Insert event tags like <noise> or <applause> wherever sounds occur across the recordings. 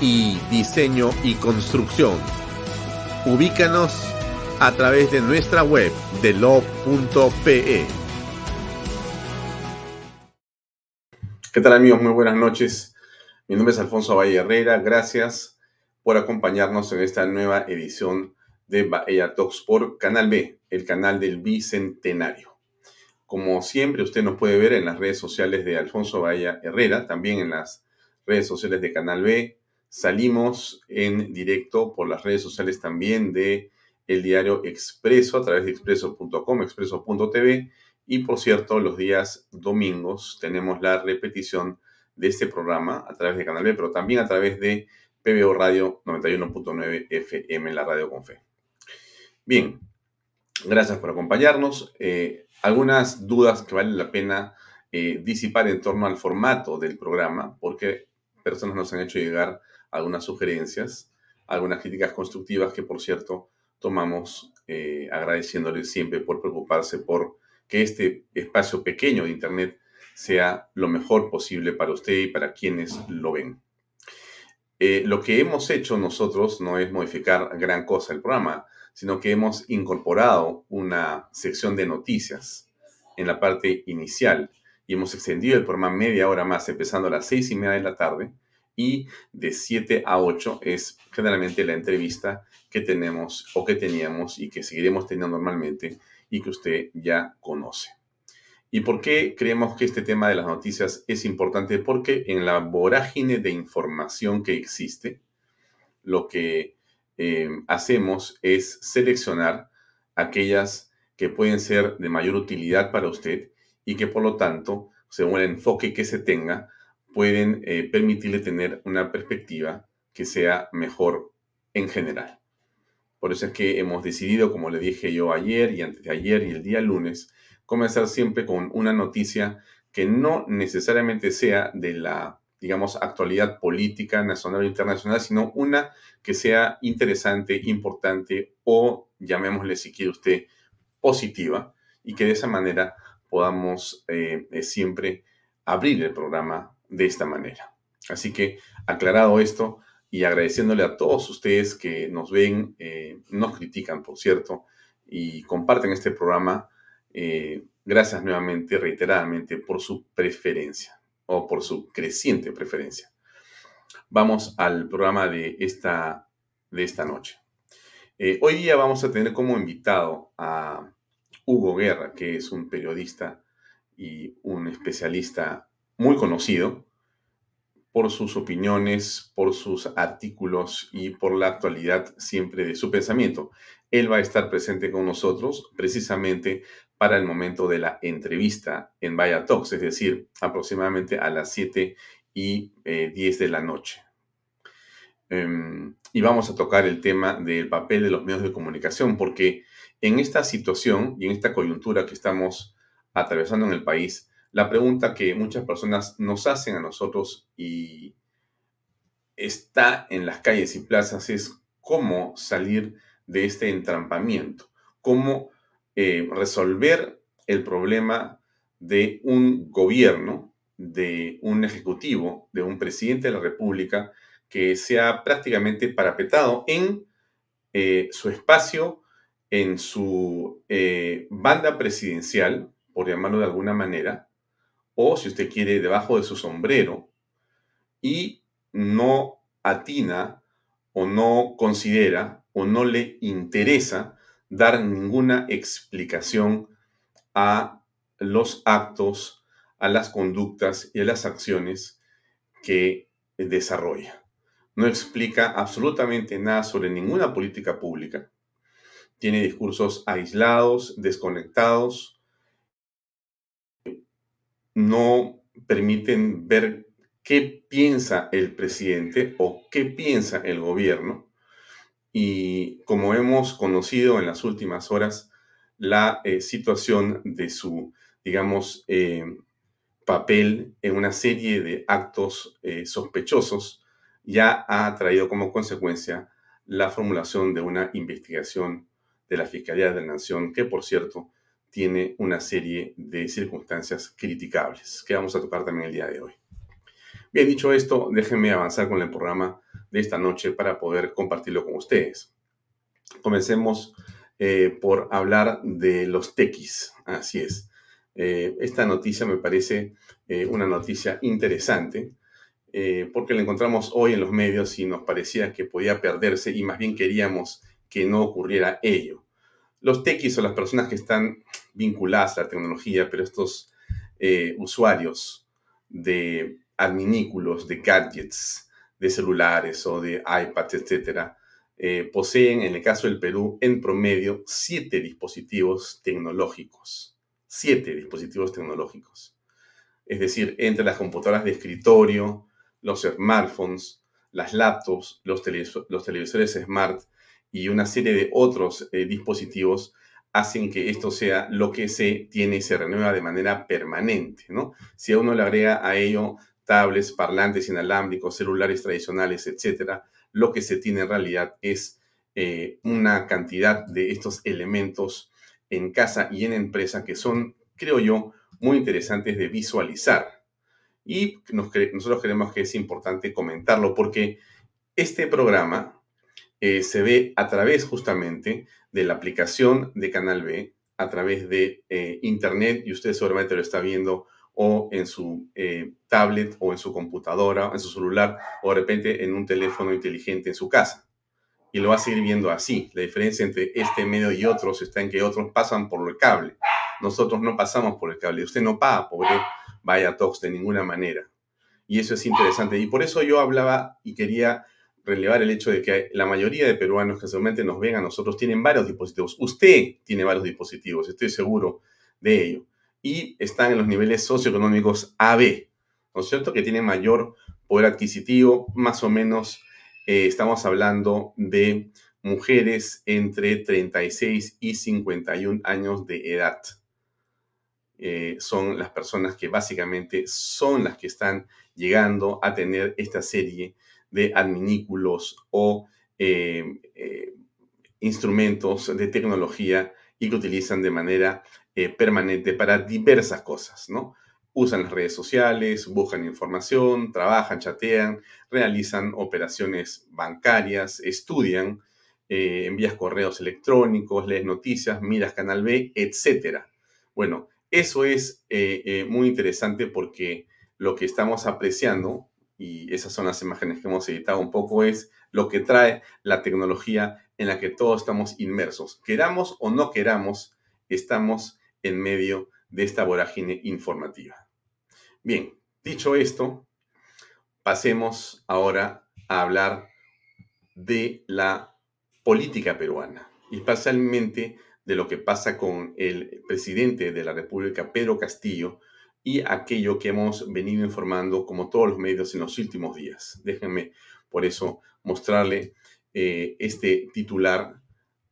y diseño y construcción. Ubícanos a través de nuestra web de lo.pe. ¿Qué tal amigos? Muy buenas noches. Mi nombre es Alfonso Valle Herrera. Gracias por acompañarnos en esta nueva edición de Bahía Talks por Canal B, el canal del Bicentenario. Como siempre, usted nos puede ver en las redes sociales de Alfonso Bahía Herrera, también en las redes sociales de Canal B, Salimos en directo por las redes sociales también de el diario Expreso a través de expreso.com, expreso.tv y por cierto, los días domingos tenemos la repetición de este programa a través de Canal B, pero también a través de PBO Radio 91.9 FM, la radio con fe. Bien, gracias por acompañarnos. Eh, algunas dudas que vale la pena eh, disipar en torno al formato del programa, porque personas nos han hecho llegar algunas sugerencias, algunas críticas constructivas que, por cierto, tomamos eh, agradeciéndole siempre por preocuparse por que este espacio pequeño de Internet sea lo mejor posible para usted y para quienes lo ven. Eh, lo que hemos hecho nosotros no es modificar gran cosa el programa, sino que hemos incorporado una sección de noticias en la parte inicial y hemos extendido el programa media hora más, empezando a las seis y media de la tarde, y de 7 a 8 es generalmente la entrevista que tenemos o que teníamos y que seguiremos teniendo normalmente y que usted ya conoce. ¿Y por qué creemos que este tema de las noticias es importante? Porque en la vorágine de información que existe, lo que eh, hacemos es seleccionar aquellas que pueden ser de mayor utilidad para usted y que por lo tanto, según el enfoque que se tenga, pueden eh, permitirle tener una perspectiva que sea mejor en general. Por eso es que hemos decidido, como le dije yo ayer y antes de ayer y el día lunes, comenzar siempre con una noticia que no necesariamente sea de la, digamos, actualidad política nacional o internacional, sino una que sea interesante, importante o, llamémosle si quiere usted, positiva, y que de esa manera podamos eh, eh, siempre abrir el programa de esta manera. Así que aclarado esto y agradeciéndole a todos ustedes que nos ven, eh, nos critican, por cierto, y comparten este programa, eh, gracias nuevamente, reiteradamente, por su preferencia o por su creciente preferencia. Vamos al programa de esta, de esta noche. Eh, hoy día vamos a tener como invitado a Hugo Guerra, que es un periodista y un especialista muy conocido por sus opiniones, por sus artículos y por la actualidad siempre de su pensamiento. Él va a estar presente con nosotros precisamente para el momento de la entrevista en Vaya Talks, es decir, aproximadamente a las 7 y 10 eh, de la noche. Em, y vamos a tocar el tema del papel de los medios de comunicación, porque en esta situación y en esta coyuntura que estamos atravesando en el país, la pregunta que muchas personas nos hacen a nosotros y está en las calles y plazas es cómo salir de este entrampamiento, cómo eh, resolver el problema de un gobierno, de un ejecutivo, de un presidente de la República que sea prácticamente parapetado en eh, su espacio, en su eh, banda presidencial, por llamarlo de alguna manera, o si usted quiere, debajo de su sombrero, y no atina o no considera o no le interesa dar ninguna explicación a los actos, a las conductas y a las acciones que desarrolla. No explica absolutamente nada sobre ninguna política pública. Tiene discursos aislados, desconectados. No permiten ver qué piensa el presidente o qué piensa el gobierno. Y como hemos conocido en las últimas horas, la eh, situación de su, digamos, eh, papel en una serie de actos eh, sospechosos ya ha traído como consecuencia la formulación de una investigación de la Fiscalía de la Nación, que por cierto tiene una serie de circunstancias criticables, que vamos a tocar también el día de hoy. Bien, dicho esto, déjenme avanzar con el programa de esta noche para poder compartirlo con ustedes. Comencemos eh, por hablar de los tequis. Así es. Eh, esta noticia me parece eh, una noticia interesante porque la encontramos hoy en los medios y nos parecía que podía perderse y más bien queríamos que no ocurriera ello. Los tequis son las personas que están vinculadas a la tecnología, pero estos usuarios de adminículos, de gadgets, de celulares o de iPads, etcétera, eh, poseen, en el caso del Perú, en promedio, siete dispositivos tecnológicos. Siete dispositivos tecnológicos. Es decir, entre las computadoras de escritorio, los smartphones, las laptops, los, televisores smart y una serie de otros eh, dispositivos hacen que esto sea lo que se tiene y se renueva de manera permanente, ¿no? Si a uno le agrega a ello tablets, parlantes inalámbricos, celulares tradicionales, etcétera, lo que se tiene en realidad es eh, una cantidad de estos elementos en casa y en empresa que son, creo yo, muy interesantes de visualizar. Y nosotros creemos que es importante comentarlo porque este programa eh, se ve a través justamente de la aplicación de Canal B, a través de eh, Internet, y usted seguramente lo está viendo o en su eh, tablet o en su computadora, en su celular o de repente en un teléfono inteligente en su casa. Y lo va a seguir viendo así. La diferencia entre este medio y otros está en que otros pasan por el cable. Nosotros no pasamos por el cable. Usted no paga por Vaya Talks de ninguna manera. Y eso es interesante. Y por eso yo hablaba y quería relevar el hecho de que la mayoría de peruanos que seguramente nos ven a nosotros tienen varios dispositivos. Usted tiene varios dispositivos, estoy seguro de ello y están en los niveles socioeconómicos AB, ¿no es cierto? Que tienen mayor poder adquisitivo, más o menos eh, estamos hablando de mujeres entre 36 y 51 años de edad. Eh, son las personas que básicamente son las que están llegando a tener esta serie de adminículos o eh, instrumentos de tecnología y que utilizan de manera eh, permanente para diversas cosas, ¿no? Usan las redes sociales, buscan información, trabajan, chatean, realizan operaciones bancarias, estudian, eh, envías correos electrónicos, lees noticias, miras Canal B, etc. Bueno, eso es eh, muy interesante porque lo que estamos apreciando, y esas son las imágenes que hemos editado un poco, es lo que trae la tecnología en la que todos estamos inmersos. Queramos o no queramos, estamos en medio de esta vorágine informativa. Bien, dicho esto, pasemos ahora a hablar de la política peruana y especialmente de lo que pasa con el presidente de la República, Pedro Castillo, y aquello que hemos venido informando como todos los medios en los últimos días. Déjenme por eso mostrarle eh, este titular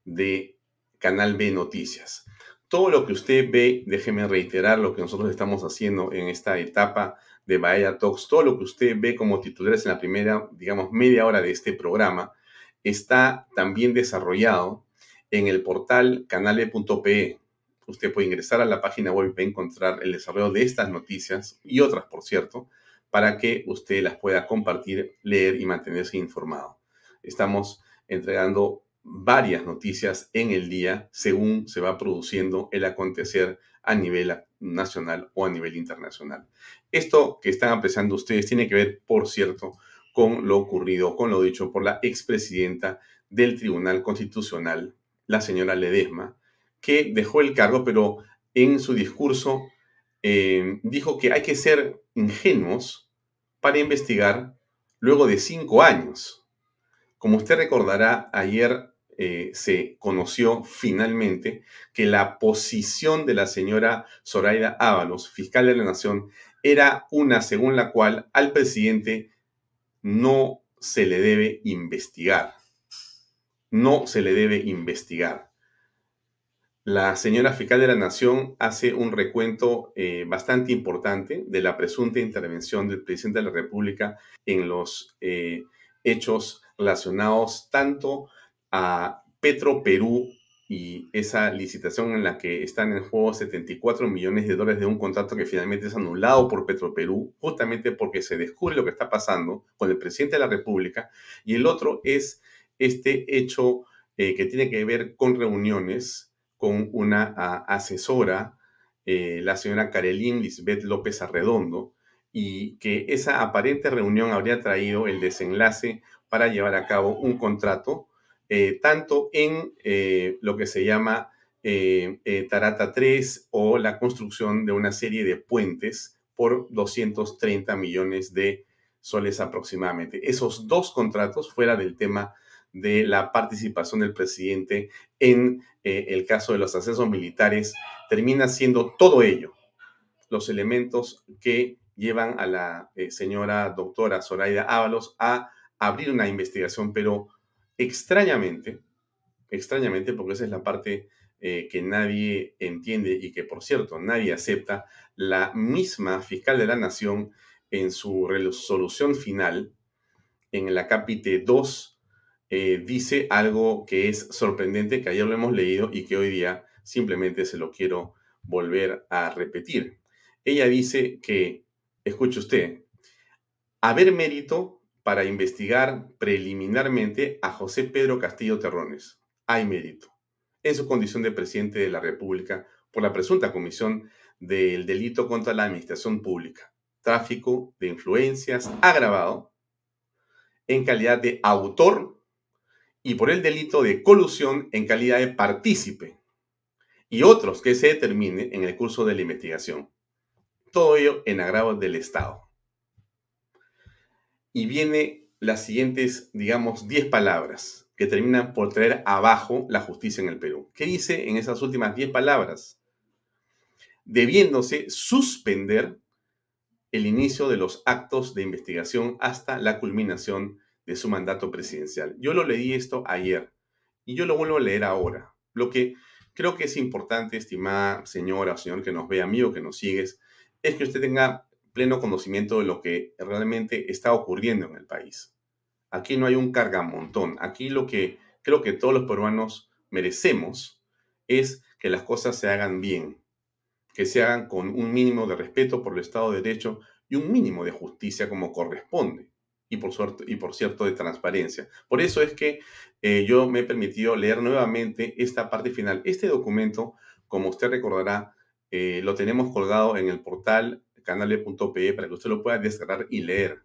de Canal B Noticias. todo lo que usted ve, déjeme reiterar lo que nosotros estamos haciendo en esta etapa de Bahía Talks, todo lo que usted ve como titulares en la primera, digamos, media hora de este programa, está también desarrollado en el portal canale.pe. Usted puede ingresar a la página web y encontrar el desarrollo de estas noticias y otras, por cierto, para que usted las pueda compartir, leer y mantenerse informado. Estamos entregando varias noticias en el día según se va produciendo el acontecer a nivel nacional o a nivel internacional. Esto que están apreciando ustedes tiene que ver, por cierto, con lo ocurrido, con lo dicho por la expresidenta del Tribunal Constitucional, la señora Ledesma, que dejó el cargo, pero en su discurso eh, dijo que hay que ser ingenuos para investigar luego de cinco años. Como usted recordará, ayer eh, se conoció finalmente que la posición de la señora Zoraida Ábalos, fiscal de la Nación, era una según la cual al presidente no se le debe investigar. No se le debe investigar. La señora fiscal de la Nación hace un recuento eh, bastante importante de la presunta intervención del presidente de la República en los eh, hechos relacionados tanto a Petro Perú y esa licitación en la que están en juego 74 millones de dólares de un contrato que finalmente es anulado por Petro Perú, justamente porque se descubre lo que está pasando con el presidente de la República, y el otro es este hecho eh, que tiene que ver con reuniones con una asesora, eh, la señora Karelín Lisbeth López Arredondo, y que esa aparente reunión habría traído el desenlace para llevar a cabo un contrato eh, tanto en eh, lo que se llama Tarata 3 o la construcción de una serie de puentes por 230 millones de soles aproximadamente. Esos dos contratos fuera del tema de la participación del presidente en el caso de los accesos militares, termina siendo todo ello. Los elementos que llevan a la señora doctora Zoraida Ábalos a abrir una investigación, pero extrañamente, extrañamente, porque esa es la parte eh, que nadie entiende y que, por cierto, nadie acepta, la misma fiscal de la Nación en su resolución final, en la capítulo 2, eh, dice algo que es sorprendente, que ayer lo hemos leído y que hoy día simplemente se lo quiero volver a repetir. Ella dice que, escuche usted, haber mérito para investigar preliminarmente a José Pedro Castillo Terrones. Hay mérito. En su condición de presidente de la República por la presunta comisión del delito contra la administración pública, tráfico de influencias agravado en calidad de autor y por el delito de colusión en calidad de partícipe y otros que se determine en el curso de la investigación. Todo ello en agravo del Estado y viene las siguientes, digamos, 10 palabras que terminan por traer abajo la justicia en el Perú. ¿Qué dice en esas últimas 10 palabras? Debiéndose suspender el inicio de los actos de investigación hasta la culminación de su mandato presidencial. Yo lo leí esto ayer y yo lo vuelvo a leer ahora. Lo que creo que es importante, estimada señora o señor que nos ve, amigo que nos sigues, es que usted tenga pleno conocimiento de lo que realmente está ocurriendo en el país. Aquí no hay un cargamontón. Aquí lo que creo que todos los peruanos merecemos es que las cosas se hagan bien, que se hagan con un mínimo de respeto por el Estado de Derecho y un mínimo de justicia como corresponde. Y por, suerte, y por cierto de transparencia. Por eso es que eh, yo me he permitido leer nuevamente esta parte final. Este documento, como usted recordará, eh, lo tenemos colgado en el portal canale.pe para que usted lo pueda descargar y leer.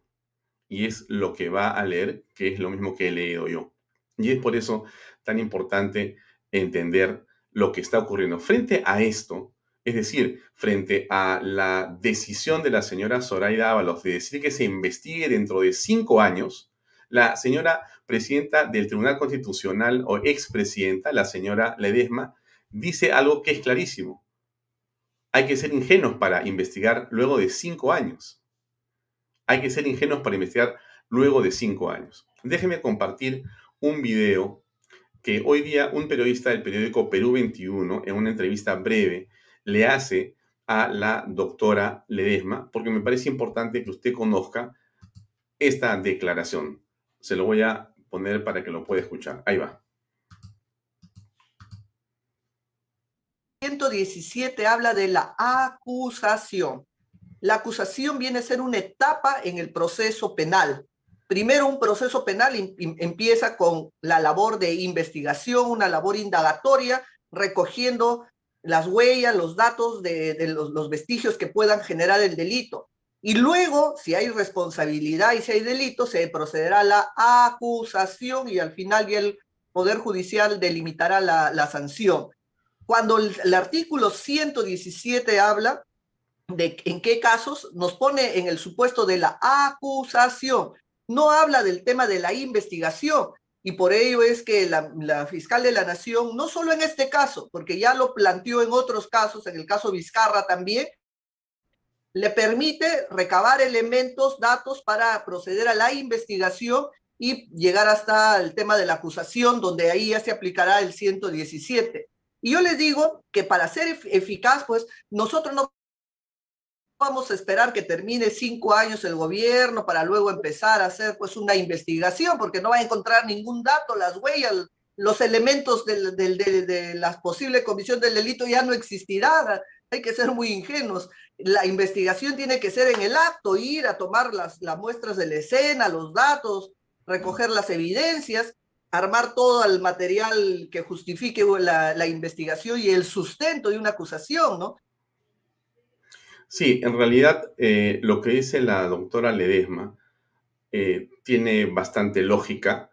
Y es lo que va a leer, que es lo mismo que he leído yo. Y es por eso tan importante entender lo que está ocurriendo. Frente a esto, es decir, frente a la decisión de la señora Zoraida Ábalos de decir que se investigue dentro de cinco años, la señora presidenta del Tribunal Constitucional o expresidenta, la señora Ledesma, dice algo que es clarísimo hay que ser ingenuos para investigar luego de cinco años. Hay que ser ingenuos para investigar luego de cinco años. Déjeme compartir un video que hoy día un periodista del periódico Perú 21, en una entrevista breve, le hace a la doctora Ledesma, porque me parece importante que usted conozca esta declaración. Se lo voy a poner para que lo pueda escuchar. Ahí va. 117 habla de la acusación. La acusación viene a ser una etapa en el proceso penal. Primero, un proceso penal empieza con la labor de investigación, una labor indagatoria, recogiendo las huellas, los datos de, los, vestigios que puedan generar el delito. Y luego, si hay responsabilidad y si hay delito, se procederá a la acusación y al final el Poder Judicial delimitará la, sanción. Cuando el, artículo 117 habla de en qué casos, nos pone en el supuesto de la acusación no habla del tema de la investigación. Y por ello es que la, fiscal de la Nación, no solo en este caso, porque ya lo planteó en otros casos, en el caso Vizcarra también, le permite recabar elementos, datos para proceder a la investigación y llegar hasta el tema de la acusación, donde ahí ya se aplicará el 117. Y yo les digo que para ser eficaz, pues nosotros no vamos a esperar que termine cinco años el gobierno para luego empezar a hacer pues una investigación, porque no va a encontrar ningún dato, las huellas, los elementos de la posible comisión del delito ya no existirán. Hay que ser muy ingenuos. La investigación tiene que ser en el acto, ir a tomar las, las muestras de la escena, los datos, recoger las evidencias, armar todo el material que justifique la, la investigación y el sustento de una acusación, ¿no? Sí, en realidad eh, lo que dice la doctora Ledesma eh, tiene bastante lógica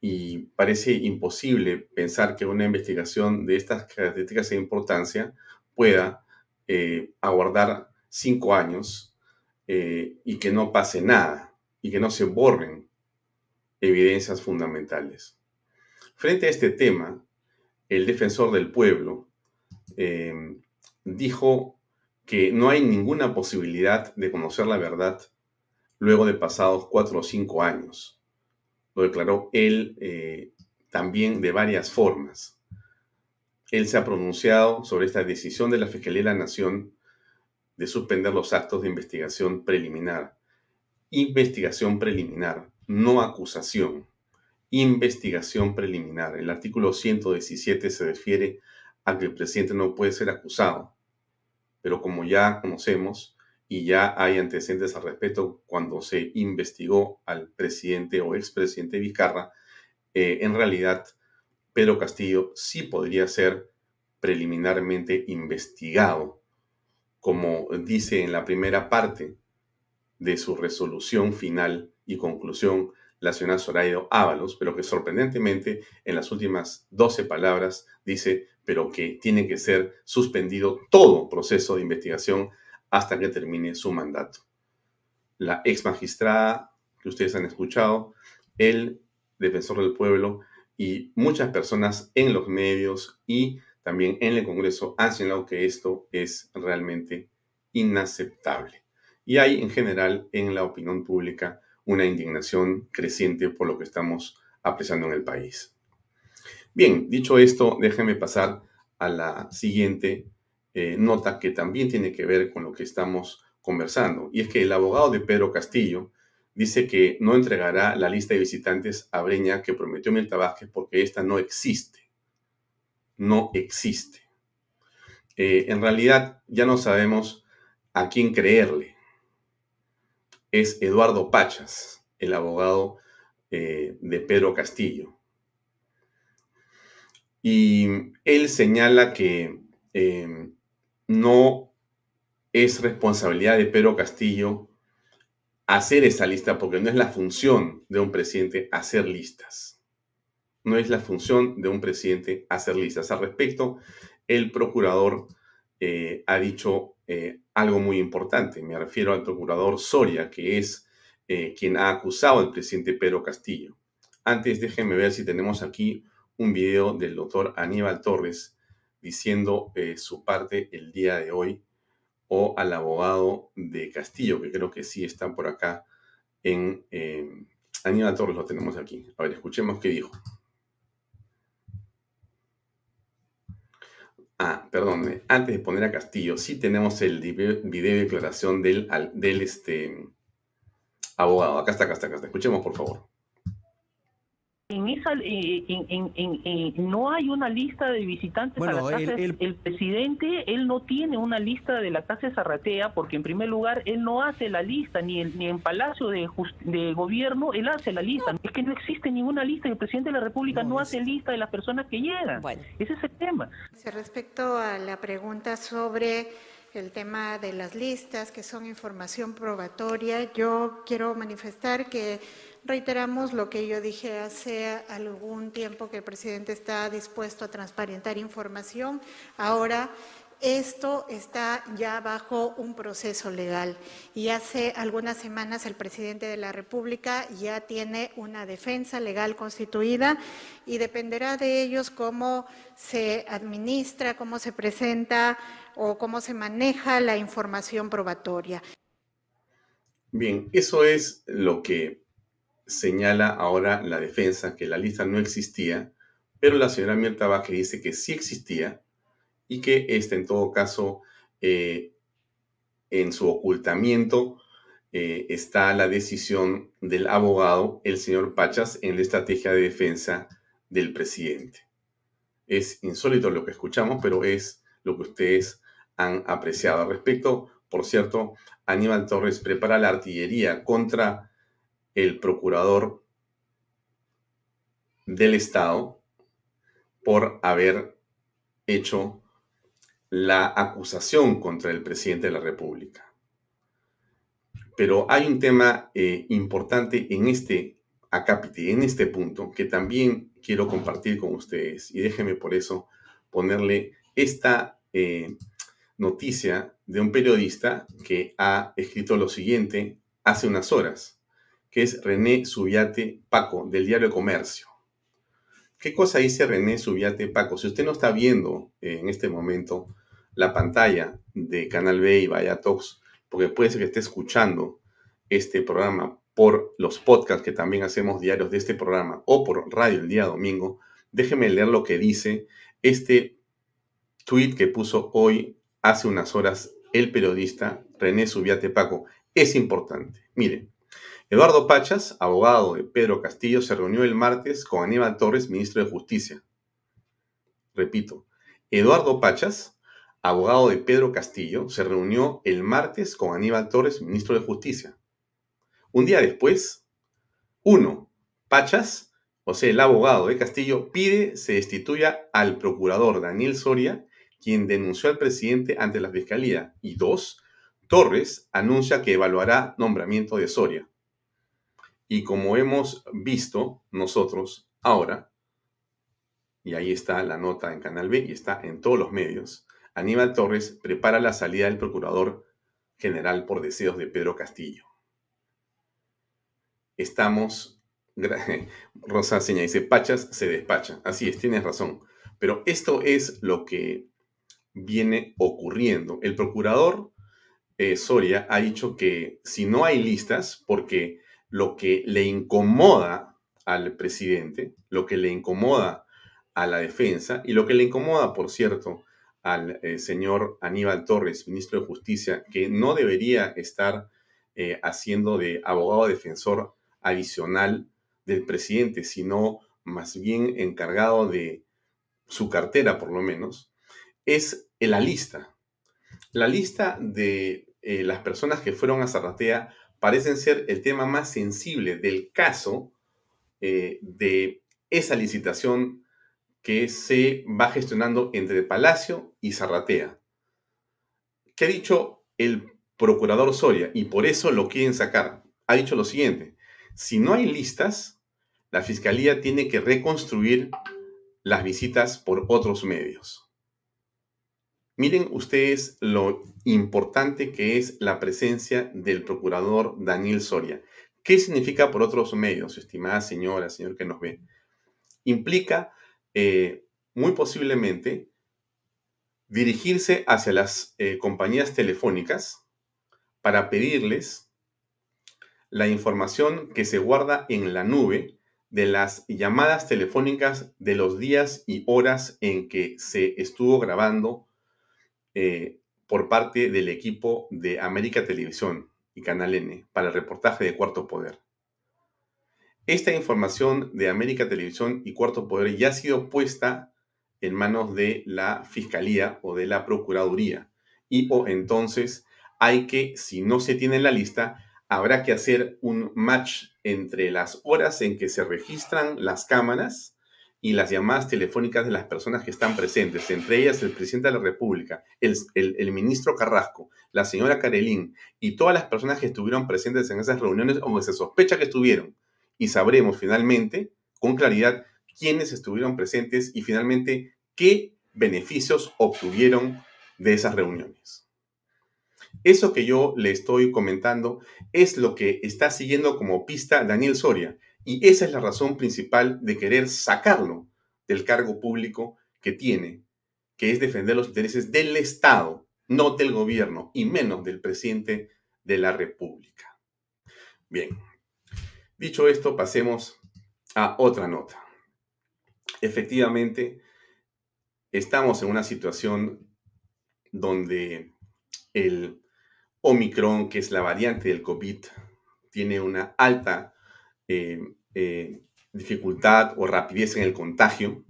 y parece imposible pensar que una investigación de estas características e importancia pueda eh, aguardar cinco años y que no pase nada y que no se borren evidencias fundamentales. Frente a este tema, el defensor del pueblo dijo que no hay ninguna posibilidad de conocer la verdad luego de pasados cuatro o cinco años. Lo declaró él eh, también de varias formas. Él se ha pronunciado sobre esta decisión de la Fiscalía de la Nación de suspender los actos de investigación preliminar. Investigación preliminar, no acusación. Investigación preliminar. El artículo 117 se refiere a que el presidente no puede ser acusado pero como ya conocemos y ya hay antecedentes al respecto cuando se investigó al presidente o expresidente Vizcarra, eh, en realidad Pedro Castillo sí podría ser preliminarmente investigado, como dice en la primera parte de su resolución final y conclusión la señora Soraido Ábalos, pero que sorprendentemente en las últimas 12 palabras dice pero que tiene que ser suspendido todo proceso de investigación hasta que termine su mandato. La ex magistrada que ustedes han escuchado, el defensor del pueblo y muchas personas en los medios y también en el Congreso han señalado que esto es realmente inaceptable. Y hay en general en la opinión pública una indignación creciente por lo que estamos apreciando en el país. Bien, dicho esto, déjenme pasar a la siguiente eh, nota que también tiene que ver con lo que estamos conversando. Y es que el abogado de Pedro Castillo dice que no entregará la lista de visitantes a Breña que prometió Milta Vázquez porque esta no existe. No existe. Eh, en realidad ya no sabemos a quién creerle. Es Eduardo Pachas, el abogado eh, de Pedro Castillo. Y él señala que em, no es responsabilidad de Pedro Castillo hacer esa lista porque no es la función de un presidente hacer listas. No es la función de un presidente hacer listas. Al respecto, el procurador eh, ha dicho eh, algo muy importante. Me refiero al procurador Soria, que es eh, quien ha acusado al presidente Pedro Castillo. Antes, déjenme ver si tenemos aquí un video del doctor Aníbal Torres diciendo eh, su parte el día de hoy o al abogado de Castillo, que creo que sí está por acá en... Eh, Aníbal Torres lo tenemos aquí. A ver, escuchemos qué dijo. Ah, perdón, antes de poner a Castillo, sí tenemos el video de declaración del, del este, abogado. Acá está, acá está, acá está. Escuchemos, por favor en esa no hay una lista de visitantes a la casa el, presidente él no tiene una lista de la casa de Zarratea porque en primer lugar él no hace la lista ni el, ni en Palacio de, de Gobierno él hace la lista. Es que no existe ninguna lista el presidente de la República no, hace lista de las personas que llegan. Ese es el tema. Respecto a la pregunta sobre el tema de las listas que son información probatoria yo quiero manifestar que Reiteramos lo que yo dije hace algún tiempo que el presidente está dispuesto a transparentar información. Ahora esto está ya bajo un proceso legal y hace algunas semanas el presidente de la República ya tiene una defensa legal constituida y dependerá de ellos cómo se administra, cómo se presenta o cómo se maneja la información probatoria. Bien, eso es lo que señala ahora la defensa que la lista no existía, pero la señora Mirta Vázquez dice que sí existía y que este, en todo caso, eh, en su ocultamiento eh, está la decisión del abogado, el señor Pachas, en la estrategia de defensa del presidente. Es insólito lo que escuchamos, pero es lo que ustedes han apreciado. Al respecto, por cierto, Aníbal Torres prepara la artillería contra el procurador del Estado por haber hecho la acusación contra el presidente de la República. Pero hay un tema eh, importante en este acápite, en este punto, que también quiero compartir con ustedes. Y déjenme por eso ponerle esta eh, noticia de un periodista que ha escrito lo siguiente hace unas horas que es René Subiate Paco, del diario Comercio. ¿Qué cosa dice René Subiate Paco? Si usted no está viendo eh, en este momento la pantalla de Canal B y Vaya Talks, porque puede ser que esté escuchando este programa por los podcasts que también hacemos diarios de este programa o por radio el día domingo, déjeme leer lo que dice este tweet que puso hoy, hace unas horas, el periodista René Subiate Paco. Es importante. Miren, Eduardo Pachas, abogado de Pedro Castillo, se reunió el martes con Aníbal Torres, ministro de Justicia. Repito, Eduardo Pachas, abogado de Pedro Castillo, se reunió el martes con Aníbal Torres, ministro de Justicia. Un día después, uno, Pachas, o sea, el abogado de Castillo, pide se destituya al procurador Daniel Soria, quien denunció al presidente ante la fiscalía. Y dos, Torres anuncia que evaluará nombramiento de Soria. Y como hemos visto nosotros ahora, y ahí está la nota en Canal B y está en todos los medios, Aníbal Torres prepara la salida del procurador general por deseos de Pedro Castillo. Estamos, <laughs> Rosa Seña dice, Pachas se despacha. Así es, tienes razón. Pero esto es lo que viene ocurriendo. El procurador eh, Soria ha dicho que si no hay listas, porque lo que le incomoda al presidente, lo que le incomoda a la defensa y lo que le incomoda, por cierto, al eh, señor Aníbal Torres, ministro de Justicia, que no debería estar eh, haciendo de abogado defensor adicional del presidente, sino más bien encargado de su cartera, por lo menos, es la lista. La lista de eh, las personas que fueron a Zarratea parecen ser el tema más sensible del caso eh, de esa licitación que se va gestionando entre Palacio y Zarratea. ¿Qué ha dicho el procurador Soria? Y por eso lo quieren sacar. Ha dicho lo siguiente, si no hay listas, la Fiscalía tiene que reconstruir las visitas por otros medios. Miren ustedes lo importante que es la presencia del procurador Daniel Soria. ¿Qué significa por otros medios, estimada señora, señor que nos ve? Implica eh, muy posiblemente dirigirse hacia las eh, compañías telefónicas para pedirles la información que se guarda en la nube de las llamadas telefónicas de los días y horas en que se estuvo grabando eh, por parte del equipo de América Televisión y Canal N para el reportaje de Cuarto Poder. Esta información de América Televisión y Cuarto Poder ya ha sido puesta en manos de la Fiscalía o de la Procuraduría. Y o entonces hay que, si no se tiene en la lista, habrá que hacer un match entre las horas en que se registran las cámaras y las llamadas telefónicas de las personas que están presentes, entre ellas el presidente de la República, el, el, ministro Carrasco, la señora Carelín y todas las personas que estuvieron presentes en esas reuniones o que se sospecha que estuvieron. Y sabremos finalmente, con claridad, quiénes estuvieron presentes y finalmente qué beneficios obtuvieron de esas reuniones. Eso que yo le estoy comentando es lo que está siguiendo como pista Daniel Soria y esa es la razón principal de querer sacarlo del cargo público que tiene, que es defender los intereses del Estado, no del gobierno y menos del presidente de la República. Bien, dicho esto, pasemos a otra nota. Efectivamente, estamos en una situación donde el Omicron, que es la variante del COVID, tiene una alta eh, eh, dificultad o rapidez en el contagio.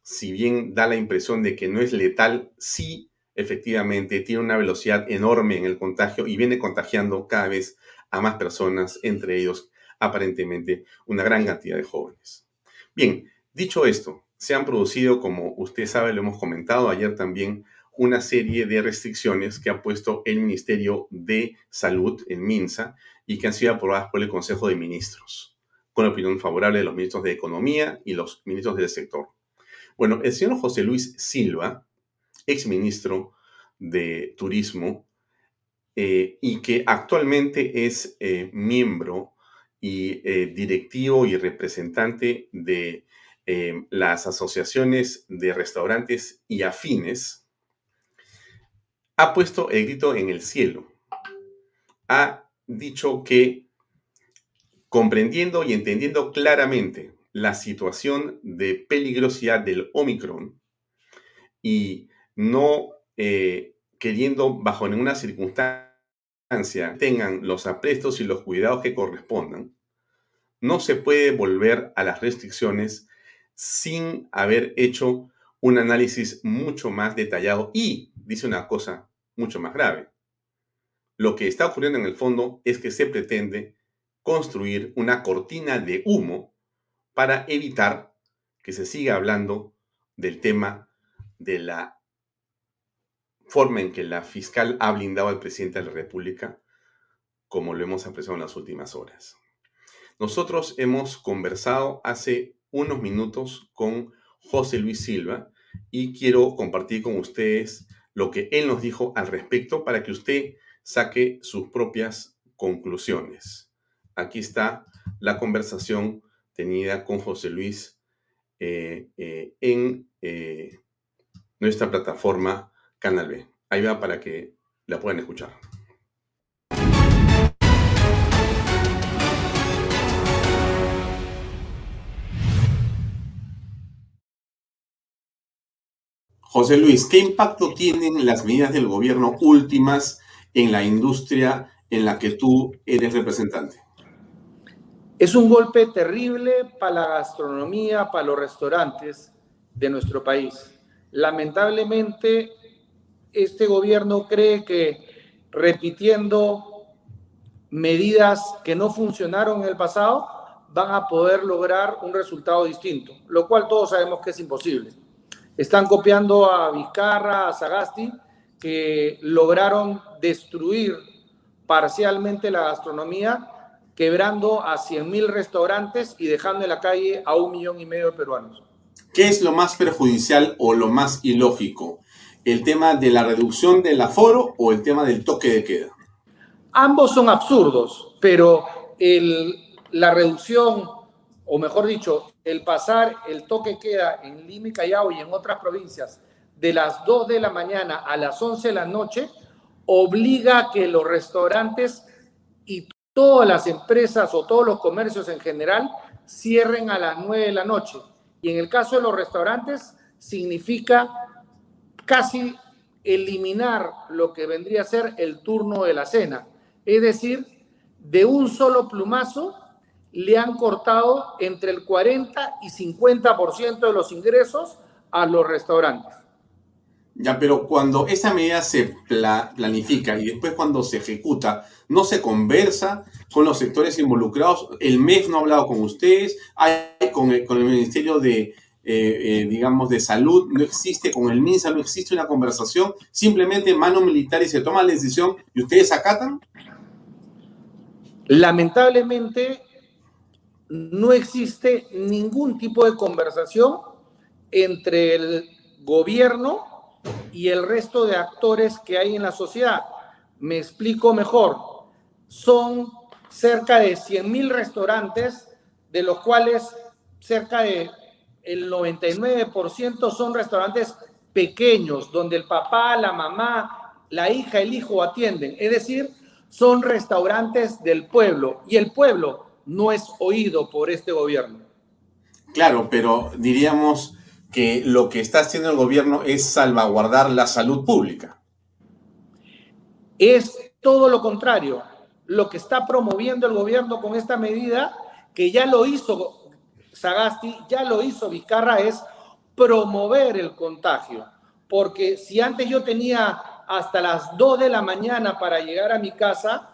Si bien da la impresión de que no es letal, sí efectivamente tiene una velocidad enorme en el contagio y viene contagiando cada vez a más personas, entre ellos aparentemente una gran cantidad de jóvenes. Bien, dicho esto, se han producido, como usted sabe, lo hemos comentado ayer también, una serie de restricciones que ha puesto el Ministerio de Salud, el MINSA, y que han sido aprobadas por el Consejo de Ministros, con opinión favorable de los ministros de Economía y los ministros del sector. Bueno, el señor José Luis Silva, exministro de Turismo, eh, y que actualmente es eh, miembro y eh, directivo y representante de las asociaciones de restaurantes y afines, ha puesto el grito en el cielo. Ha dicho que comprendiendo y entendiendo claramente la situación de peligrosidad del Omicron y no eh, queriendo bajo ninguna circunstancia tengan los aprestos y los cuidados que correspondan, no se puede volver a las restricciones sin haber hecho un análisis mucho más detallado y, dice una cosa mucho más grave. Lo que está ocurriendo en el fondo es que se pretende construir una cortina de humo para evitar que se siga hablando del tema de la forma en que la fiscal ha blindado al presidente de la República, como lo hemos apreciado en las últimas horas. Nosotros hemos conversado hace unos minutos con José Luis Silva y quiero compartir con ustedes lo que él nos dijo al respecto para que usted saque sus propias conclusiones. Aquí está la conversación tenida con José Luis eh, eh, en eh, nuestra plataforma Canal B. Ahí va para que la puedan escuchar. José Luis, ¿qué impacto tienen las medidas del gobierno últimas en la industria en la que tú eres representante? Es un golpe terrible para la gastronomía, para los restaurantes de nuestro país. Lamentablemente, este gobierno cree que repitiendo medidas que no funcionaron en el pasado, van a poder lograr un resultado distinto, lo cual todos sabemos que es imposible. Están copiando a Vizcarra, a Sagasti, que lograron destruir parcialmente la gastronomía, quebrando a 100.000 restaurantes y dejando en la calle a un millón y medio de peruanos. ¿Qué es lo más perjudicial o lo más ilógico? ¿El tema de la reducción del aforo o el tema del toque de queda? Ambos son absurdos, pero la reducción, o mejor dicho, el pasar el toque queda en Lima y Callao y en otras provincias de las 2 de la mañana a las 11 de la noche, obliga a que los restaurantes y todas las empresas o todos los comercios en general cierren a las 9 de la noche. Y en el caso de los restaurantes, significa casi eliminar lo que vendría a ser el turno de la cena. Es decir, de un solo plumazo le han cortado entre el 40 y 50% de los ingresos a los restaurantes. Ya, pero cuando esa medida se planifica y después cuando se ejecuta, no se conversa con los sectores involucrados. El MEF no ha hablado con ustedes, hay con el, Ministerio de, eh, eh, digamos, de Salud, no existe, con el MINSA no existe una conversación, simplemente mano militar y se toma la decisión y ustedes acatan. Lamentablemente, no existe ningún tipo de conversación entre el gobierno y el resto de actores que hay en la sociedad. Me explico mejor. Son cerca de 100 mil restaurantes, de los cuales cerca de el 99% son restaurantes pequeños, donde el papá, la mamá, la hija, el hijo atienden. Es decir, son restaurantes del pueblo y el pueblo no es oído por este gobierno. Claro, pero diríamos que lo que está haciendo el gobierno es salvaguardar la salud pública. Es todo lo contrario. Lo que está promoviendo el gobierno con esta medida, que ya lo hizo Sagasti, ya lo hizo Vizcarra, es promover el contagio. Porque si antes yo tenía hasta las 2 de la mañana para llegar a mi casa,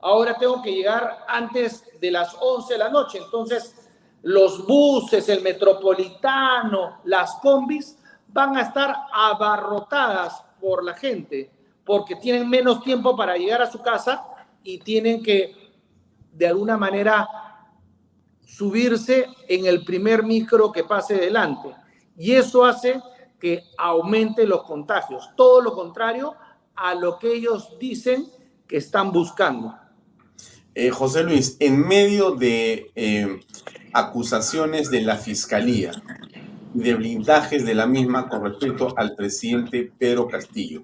ahora tengo que llegar antes de las 11 de la noche. Entonces, los buses, el metropolitano, las combis van a estar abarrotadas por la gente porque tienen menos tiempo para llegar a su casa y tienen que de alguna manera subirse en el primer micro que pase delante. Y eso hace que aumente los contagios. Todo lo contrario a lo que ellos dicen que están buscando. Eh, José Luis, en medio de eh, acusaciones de la Fiscalía de blindajes de la misma con respecto al presidente Pedro Castillo,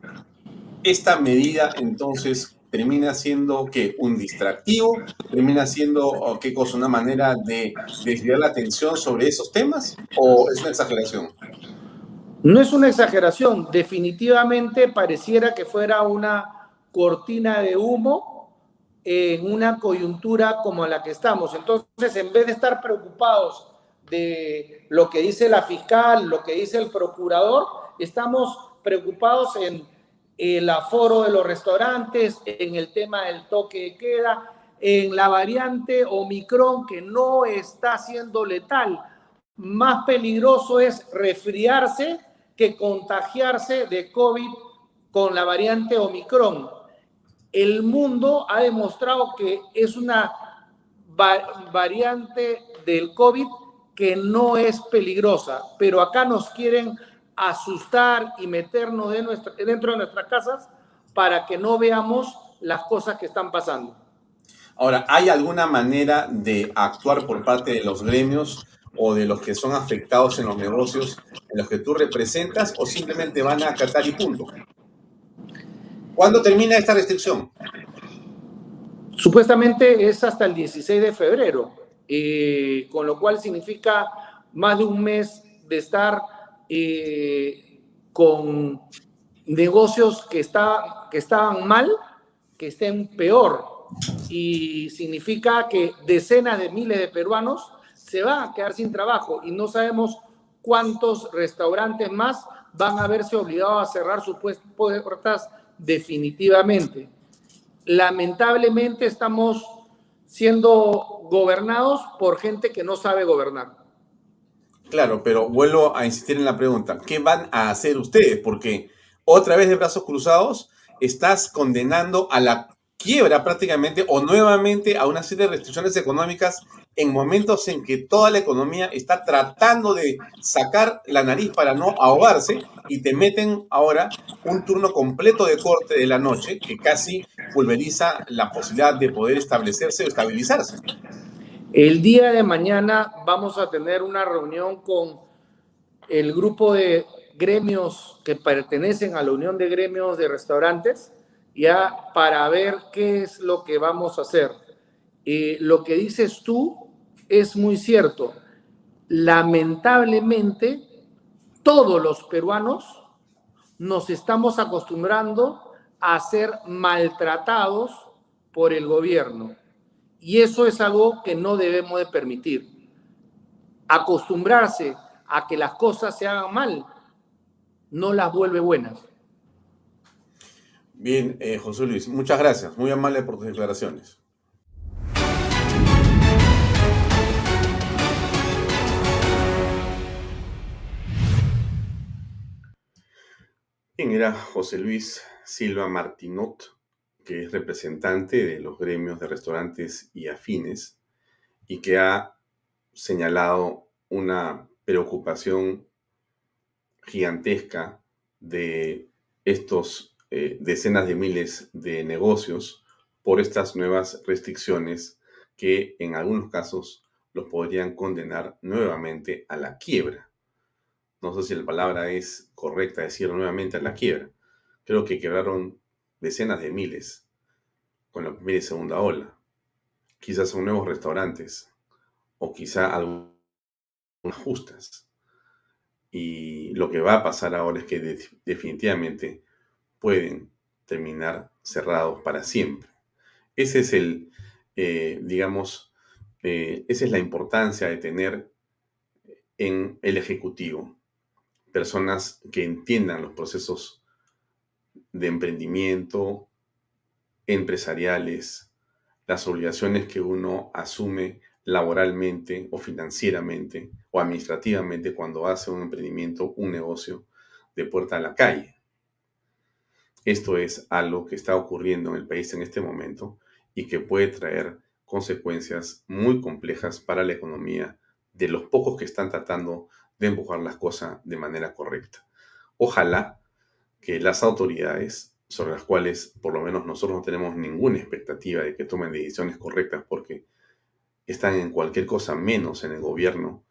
esta medida entonces termina siendo que un distractivo, termina siendo qué cosa, una manera de desviar la atención sobre esos temas o es una exageración? No es una exageración, definitivamente pareciera que fuera una cortina de humo en una coyuntura como la que estamos. Entonces, en vez de estar preocupados de lo que dice la fiscal, lo que dice el procurador, estamos preocupados en el aforo de los restaurantes, en el tema del toque de queda, en la variante Omicron que no está siendo letal. Más peligroso es resfriarse que contagiarse de COVID con la variante Omicron el mundo ha demostrado que es una variante del COVID que no es peligrosa, pero acá nos quieren asustar y meternos dentro de nuestras casas para que no veamos las cosas que están pasando. Ahora, ¿hay alguna manera de actuar por parte de los gremios o de los que son afectados en los negocios en los que tú representas o simplemente van a acatar y punto? ¿Cuándo termina esta restricción? Supuestamente es hasta el 16 de febrero, eh, con lo cual significa más de un mes de estar eh, con negocios que, está, que estaban mal, que estén peor. Y significa que decenas de miles de peruanos se van a quedar sin trabajo y no sabemos cuántos restaurantes más van a verse obligados a cerrar sus puertas definitivamente. Lamentablemente estamos siendo gobernados por gente que no sabe gobernar. Claro, pero vuelvo a insistir en la pregunta, ¿qué van a hacer ustedes? Porque otra vez de brazos cruzados, estás condenando a la quiebra prácticamente o nuevamente a una serie de restricciones económicas en momentos en que toda la economía está tratando de sacar la nariz para no ahogarse y te meten ahora un turno completo de corte de la noche que casi pulveriza la posibilidad de poder establecerse o estabilizarse. El día de mañana vamos a tener una reunión con el grupo de gremios que pertenecen a la Unión de Gremios de Restaurantes ya para ver qué es lo que vamos a hacer. Lo que dices tú es muy cierto. Lamentablemente, todos los peruanos nos estamos acostumbrando a ser maltratados por el gobierno. Y eso es algo que no debemos de permitir. Acostumbrarse a que las cosas se hagan mal no las vuelve buenas. Bien, eh, José Luis, muchas gracias. Muy amable por tus declaraciones. ¿Quién era José Luis Silva Martinot, que es representante de los gremios de restaurantes y afines y que ha señalado una preocupación gigantesca de estos eh, decenas de miles de negocios por estas nuevas restricciones que en algunos casos los podrían condenar nuevamente a la quiebra. No sé si la palabra es correcta decir nuevamente a la quiebra. Creo que quebraron decenas de miles con la primera y segunda ola. Quizás son nuevos restaurantes o quizá algunas justas. Y lo que va a pasar ahora es que definitivamente pueden terminar cerrados para siempre. Ese es el, eh, digamos, eh, esa es la importancia de tener en el Ejecutivo personas que entiendan los procesos de emprendimiento, empresariales, las obligaciones que uno asume laboralmente o financieramente o administrativamente cuando hace un emprendimiento, un negocio de puerta a la calle. Esto es algo que está ocurriendo en el país en este momento y que puede traer consecuencias muy complejas para la economía de los pocos que están tratando de empujar las cosas de manera correcta. Ojalá que las autoridades, sobre las cuales por lo menos nosotros no tenemos ninguna expectativa de que tomen decisiones correctas porque están en cualquier cosa menos en el gobierno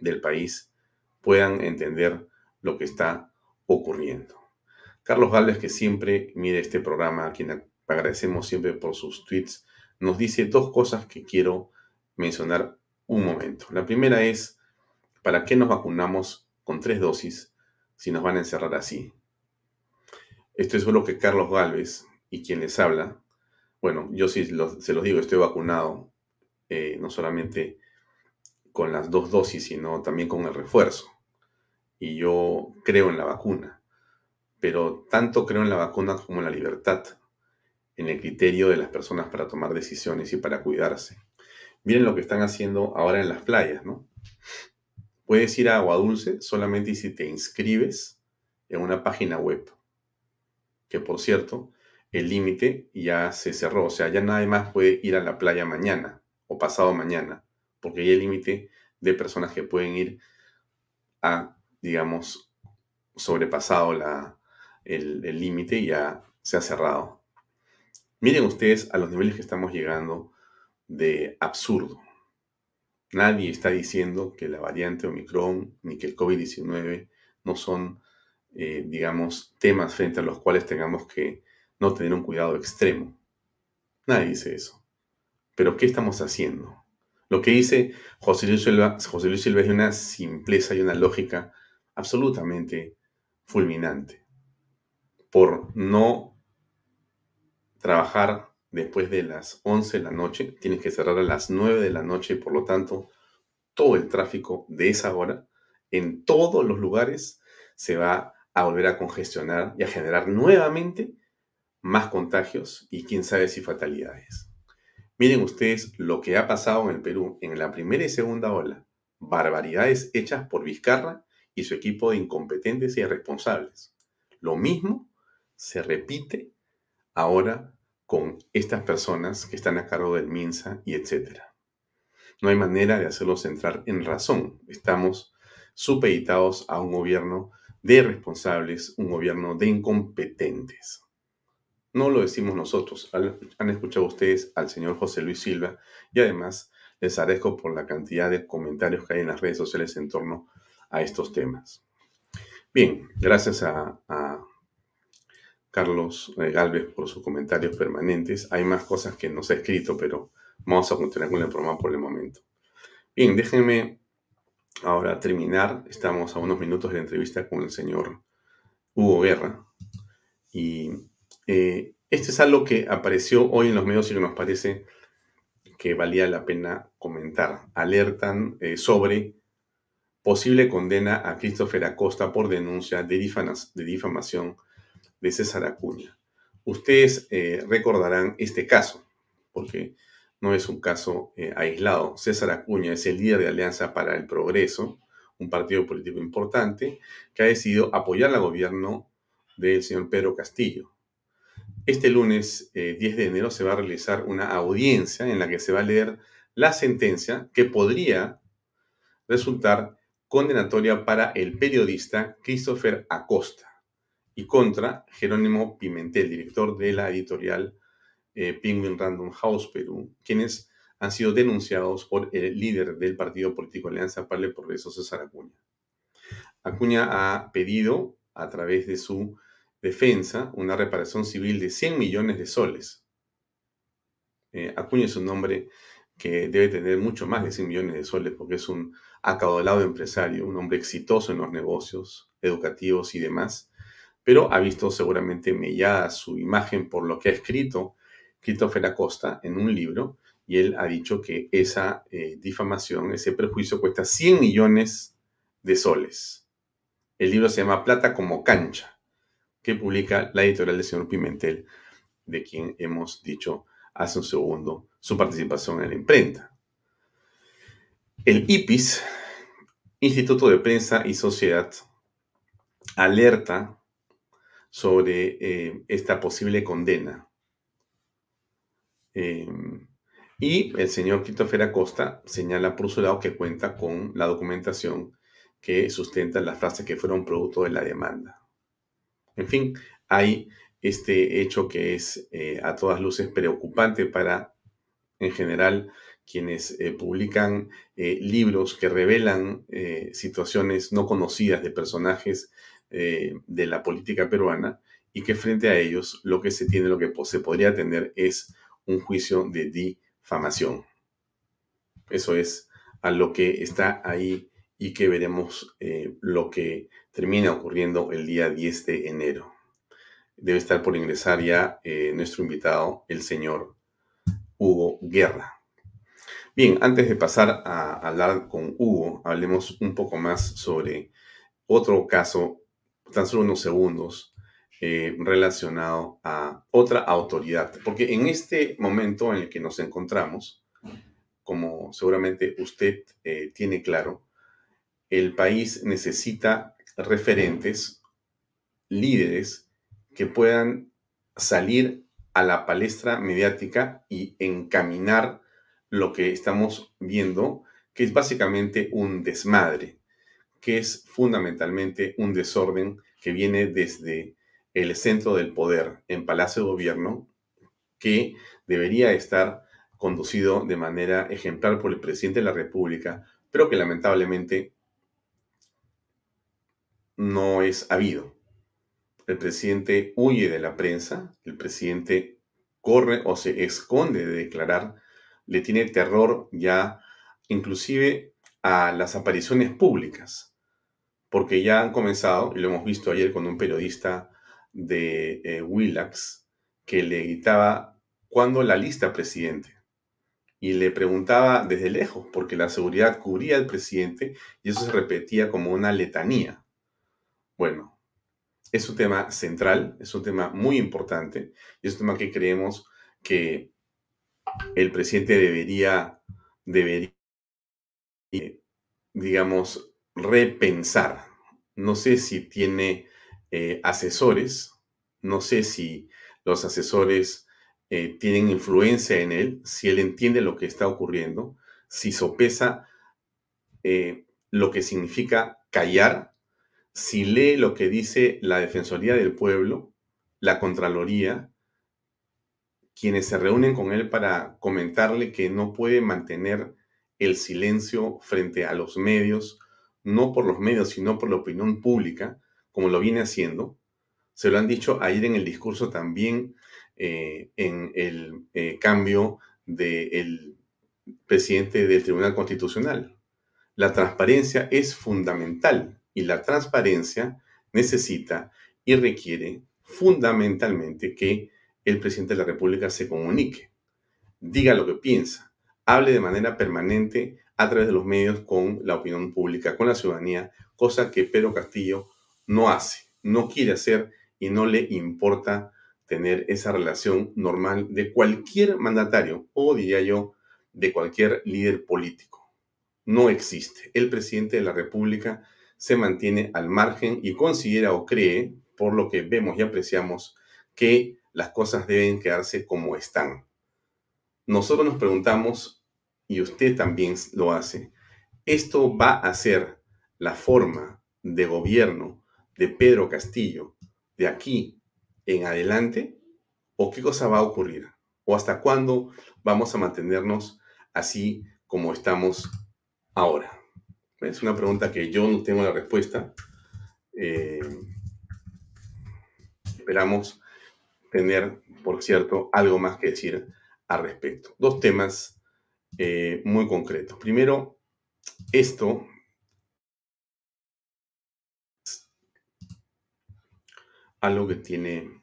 del país, puedan entender lo que está ocurriendo. Carlos Gálvez, que siempre mide este programa, a quien agradecemos siempre por sus tweets, nos dice dos cosas que quiero mencionar un momento. La primera es, ¿para qué nos vacunamos con tres dosis si nos van a encerrar así? Esto es lo que Carlos Gálvez y quien les habla, bueno, yo sí se los digo, estoy vacunado, eh, no solamente con las dos dosis, sino también con el refuerzo. Y yo creo en la vacuna pero tanto creo en la vacuna como en la libertad, en el criterio de las personas para tomar decisiones y para cuidarse. Miren lo que están haciendo ahora en las playas, ¿no? Puedes ir a Agua Dulce solamente si te inscribes en una página web, que por cierto, el límite ya se cerró, o sea, ya nadie más puede ir a la playa mañana o pasado mañana, porque hay el límite de personas que pueden ir a, digamos, sobrepasado la, el límite ya se ha cerrado. Miren ustedes a los niveles que estamos llegando de absurdo. Nadie está diciendo que la variante Omicron ni que el COVID-19 no son, eh, digamos, temas frente a los cuales tengamos que no tener un cuidado extremo. Nadie dice eso. Pero ¿qué estamos haciendo? Lo que dice José Luis Silva, José Luis Silva es una simpleza y una lógica absolutamente fulminante por no trabajar después de las 11 de la noche, tienes que cerrar a las 9 de la noche, por lo tanto, todo el tráfico de esa hora en todos los lugares se va a volver a congestionar y a generar nuevamente más contagios y quién sabe si fatalidades. Miren ustedes lo que ha pasado en el Perú en la primera y segunda ola. Barbaridades hechas por Vizcarra y su equipo de incompetentes y irresponsables. Lo mismo se repite ahora con estas personas que están a cargo del MINSA y etcétera. No hay manera de hacerlos entrar en razón. Estamos supeditados a un gobierno de responsables, un gobierno de incompetentes. No lo decimos nosotros, han escuchado ustedes al señor José Luis Silva y además les agradezco por la cantidad de comentarios que hay en las redes sociales en torno a estos temas. Bien, gracias a, a Carlos eh, Galvez por sus comentarios permanentes. Hay más cosas que nos ha escrito, pero vamos a continuar con el programa por el momento. Bien, déjenme ahora terminar. Estamos a unos minutos de la entrevista con el señor Hugo Guerra. Y eh, este es algo que apareció hoy en los medios y que nos parece que valía la pena comentar. Alertan eh, sobre posible condena a Christopher Acosta por denuncia de, difamación de César Acuña. Ustedes eh, recordarán este caso, porque no es un caso eh, aislado. César Acuña es el líder de Alianza para el Progreso, un partido político importante que ha decidido apoyar al gobierno del señor Pedro Castillo. Este lunes 10 eh, de enero se va a realizar una audiencia en la que se va a leer la sentencia que podría resultar condenatoria para el periodista Christopher Acosta y contra Jerónimo Pimentel, director de la editorial eh, Penguin Random House Perú, quienes han sido denunciados por el líder del partido político Alianza para el Progreso, César Acuña. Acuña ha pedido, a través de su defensa, una reparación civil de 100 millones de soles. Eh, Acuña es un hombre que debe tener mucho más de 100 millones de soles porque es un acaudalado empresario, un hombre exitoso en los negocios educativos y demás, pero ha visto seguramente mellada su imagen por lo que ha escrito Christopher Acosta en un libro y él ha dicho que esa eh, difamación, ese perjuicio cuesta 100 millones de soles. El libro se llama Plata como cancha, que publica la editorial del señor Pimentel, de quien hemos dicho hace un segundo su participación en la imprenta. El IPIS, Instituto de Prensa y Sociedad, alerta sobre eh, esta posible condena Em, y el señor Christopher Acosta señala por su lado que cuenta con la documentación que sustenta las frases que fueron producto de la demanda. En fin, hay este hecho que es eh, a todas luces preocupante para, en general, quienes eh, publican libros que revelan situaciones no conocidas de personajes de la política peruana y que frente a ellos lo que se tiene, lo que se podría tener es un juicio de difamación. Eso es a lo que está ahí y que veremos eh, lo que termina ocurriendo el día 10 de enero. Debe estar por ingresar ya eh, nuestro invitado, el señor Hugo Guerra. Bien, antes de pasar a hablar con Hugo, hablemos un poco más sobre otro caso, tan solo unos segundos, eh, relacionado a otra autoridad. Porque en este momento en el que nos encontramos, como seguramente usted eh, tiene claro, el país necesita referentes, líderes que puedan salir a la palestra mediática y encaminar lo que estamos viendo, que es básicamente un desmadre, que es fundamentalmente un desorden que viene desde el centro del poder en Palacio de Gobierno, que debería estar conducido de manera ejemplar por el presidente de la República, pero que lamentablemente no es habido. El presidente huye de la prensa, el presidente corre o se esconde de declarar, le tiene terror ya inclusive a las apariciones públicas, porque ya han comenzado, y lo hemos visto ayer con un periodista de eh, Willax que le gritaba, ¿cuándo la lista, presidente? Y le preguntaba desde lejos, porque la seguridad cubría al presidente y eso se repetía como una letanía. Bueno, es un tema central, es un tema muy importante y es un tema que creemos que el presidente debería, debería digamos, repensar. No sé si tiene eh, asesores. No sé si los asesores eh, tienen influencia en él, si él entiende lo que está ocurriendo, si sopesa eh, lo que significa callar, si lee lo que dice la Defensoría del Pueblo, la Contraloría, quienes se reúnen con él para comentarle que no puede mantener el silencio frente a los medios, no por los medios, sino por la opinión pública, como lo viene haciendo. Se lo han dicho ayer en el discurso también eh, en el eh, cambio del presidente del Tribunal Constitucional. La transparencia es fundamental y la transparencia necesita y requiere fundamentalmente que el presidente de la República se comunique, diga lo que piensa, hable de manera permanente a través de los medios con la opinión pública, con la ciudadanía, cosa que Pedro Castillo no hace, no quiere hacer y no le importa tener esa relación normal de cualquier mandatario o diría yo de cualquier líder político. No existe. El presidente de la República se mantiene al margen y considera o cree, por lo que vemos y apreciamos, que las cosas deben quedarse como están. Nosotros nos preguntamos, y usted también lo hace, ¿esto va a ser la forma de gobierno de Pedro Castillo de aquí en adelante? ¿O qué cosa va a ocurrir? ¿O hasta cuándo vamos a mantenernos así como estamos ahora? Es una pregunta que yo no tengo la respuesta. Eh, esperamos tener, por cierto, algo más que decir al respecto. Dos temas eh, muy concretos. Primero, esto algo que tiene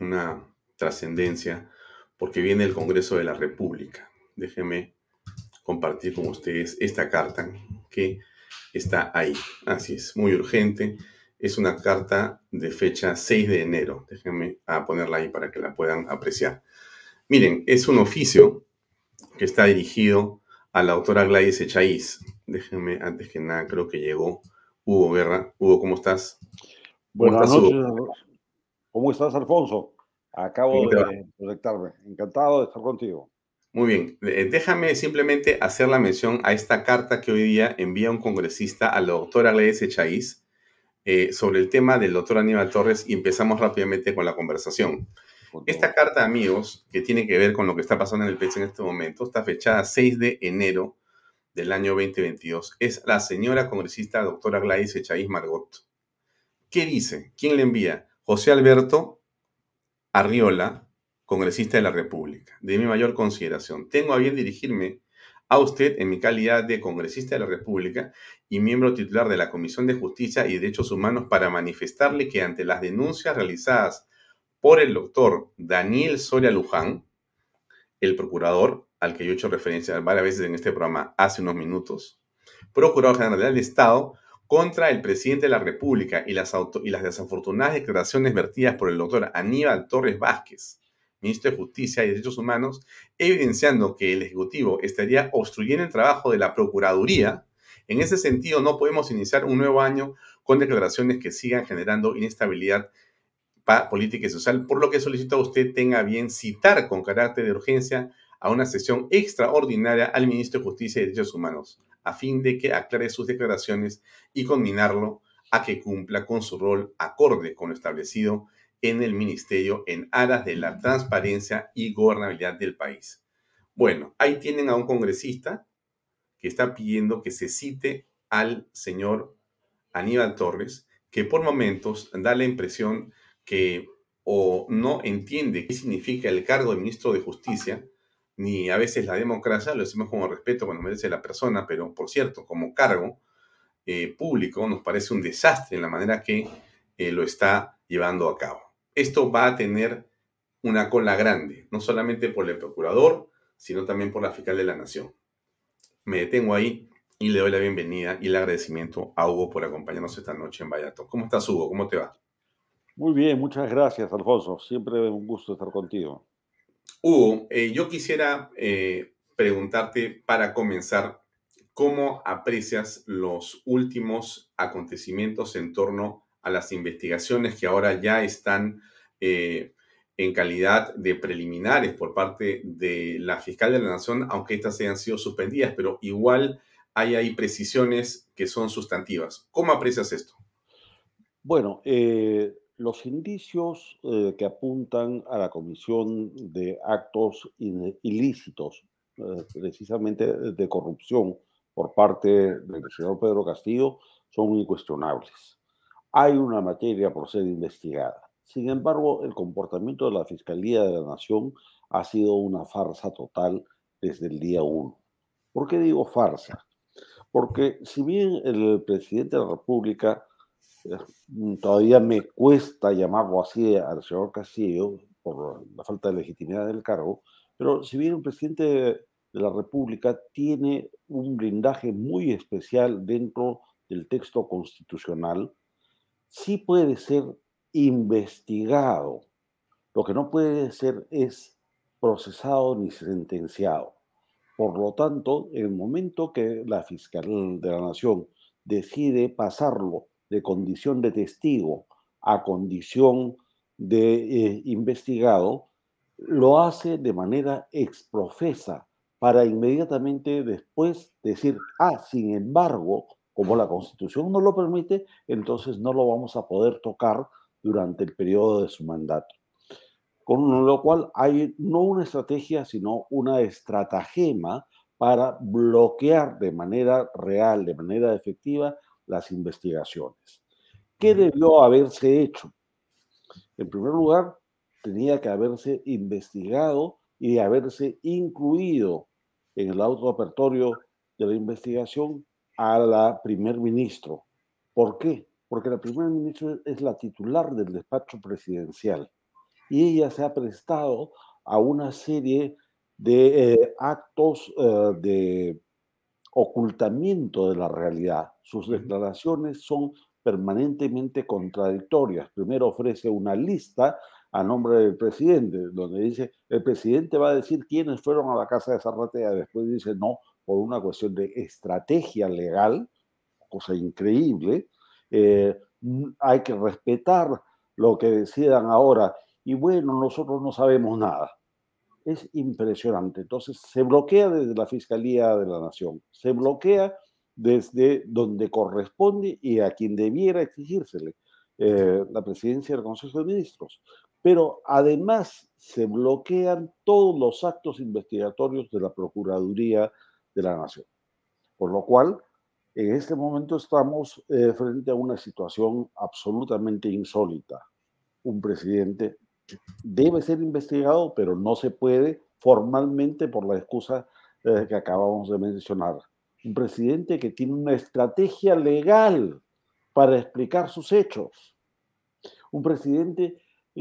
una trascendencia porque viene el Congreso de la República. Déjenme compartir con ustedes esta carta que está ahí. Así es, muy urgente. Es una carta de fecha 6 de enero. Déjenme ponerla ahí para que la puedan apreciar. Miren, es un oficio que está dirigido a la autora Gladys Echaíz. Déjenme, antes que nada, creo que llegó Hugo Guerra. Hugo, ¿cómo estás? Buenas noches. ¿Cómo estás, Alfonso? Acabo de conectarme. Encantado de estar contigo. Muy bien. Eh, déjame simplemente hacer la mención a esta carta que hoy día envía un congresista a la doctora Gladys Echaíz eh, sobre el tema del doctor Aníbal Torres y empezamos rápidamente con la conversación. Esta carta, amigos, que tiene que ver con lo que está pasando en el país en este momento, está fechada 6 de enero del año 2022. Es la señora congresista doctora Gladys Echaíz Margot. ¿Qué dice? ¿Quién le envía? José Alberto Arriola, congresista de la República. De mi mayor consideración. Tengo a bien dirigirme a usted en mi calidad de congresista de la República y miembro titular de la Comisión de Justicia y Derechos Humanos para manifestarle que ante las denuncias realizadas por el doctor Daniel Soria Luján, el procurador al que yo he hecho referencia varias veces en este programa hace unos minutos, Procurador General del Estado, contra el presidente de la República y las, y las desafortunadas declaraciones vertidas por el doctor Aníbal Torres Vázquez, ministro de Justicia y Derechos Humanos, evidenciando que el Ejecutivo estaría obstruyendo el trabajo de la Procuraduría. En ese sentido, no podemos iniciar un nuevo año con declaraciones que sigan generando inestabilidad política y social, por lo que solicito a usted tenga bien citar con carácter de urgencia a una sesión extraordinaria al ministro de Justicia y Derechos Humanos, a fin de que aclare sus declaraciones y conminarlo a que cumpla con su rol acorde con lo establecido en el ministerio en aras de la transparencia y gobernabilidad del país. Bueno, ahí tienen a un congresista que está pidiendo que se cite al señor Aníbal Torres, que por momentos da la impresión que o no entiende qué significa el cargo de ministro de Justicia, ni a veces la democracia, lo decimos como respeto cuando merece la persona, pero por cierto, como cargo eh, público nos parece un desastre en la manera que eh, lo está llevando a cabo. Esto va a tener una cola grande, no solamente por el procurador, sino también por la fiscal de la Nación. Me detengo ahí y le doy la bienvenida y el agradecimiento a Hugo por acompañarnos esta noche en Vallato. ¿Cómo estás, Hugo? ¿Cómo te va? Muy bien, muchas gracias, Alfonso. Siempre un gusto estar contigo. Hugo, eh, yo quisiera eh, preguntarte para comenzar, ¿cómo aprecias los últimos acontecimientos en torno a las investigaciones que ahora ya están eh, en calidad de preliminares por parte de la fiscal de la Nación, aunque estas hayan sido suspendidas, pero igual hay ahí precisiones que son sustantivas. ¿Cómo aprecias esto? Bueno, eh, los indicios eh, que apuntan a la comisión de actos ilícitos, eh, precisamente de corrupción por parte del señor Pedro Castillo, son incuestionables. Hay una materia por ser investigada. Sin embargo, el comportamiento de la Fiscalía de la Nación ha sido una farsa total desde el día uno. ¿Por qué digo farsa? Porque si bien el presidente de la República, todavía me cuesta llamarlo así al señor Castillo por la falta de legitimidad del cargo, pero si bien el presidente de la República tiene un blindaje muy especial dentro del texto constitucional, sí puede ser investigado. Lo que no puede ser es procesado ni sentenciado. Por lo tanto, en el momento que la fiscal de la Nación decide pasarlo de condición de testigo a condición de eh, investigado, lo hace de manera exprofesa para inmediatamente después decir, ah, sin embargo, como la Constitución no lo permite, entonces no lo vamos a poder tocar durante el periodo de su mandato. Con lo cual hay no una estrategia, sino una estratagema para bloquear de manera real, de manera efectiva, las investigaciones. ¿Qué debió haberse hecho? En primer lugar, tenía que haberse investigado y haberse incluido en el auto apertorio de la investigación a la primer ministro. ¿Por qué? Porque la primer ministra es la titular del despacho presidencial y ella se ha prestado a una serie de eh, actos eh, de ocultamiento de la realidad. Sus declaraciones son permanentemente contradictorias. Primero ofrece una lista a nombre del presidente, donde dice, el presidente va a decir quiénes fueron a la casa de Zarratea, después dice, no, por una cuestión de estrategia legal, cosa increíble, eh, hay que respetar lo que decidan ahora y bueno, nosotros no sabemos nada. Es impresionante. Entonces, se bloquea desde la Fiscalía de la Nación, se bloquea desde donde corresponde y a quien debiera exigírsele, eh, la presidencia del Consejo de Ministros. Pero además se bloquean todos los actos investigatorios de la Procuraduría de la nación. Por lo cual, en este momento estamos eh, frente a una situación absolutamente insólita. Un presidente debe ser investigado, pero no se puede formalmente por la excusa eh, que acabamos de mencionar. Un presidente que tiene una estrategia legal para explicar sus hechos. Un presidente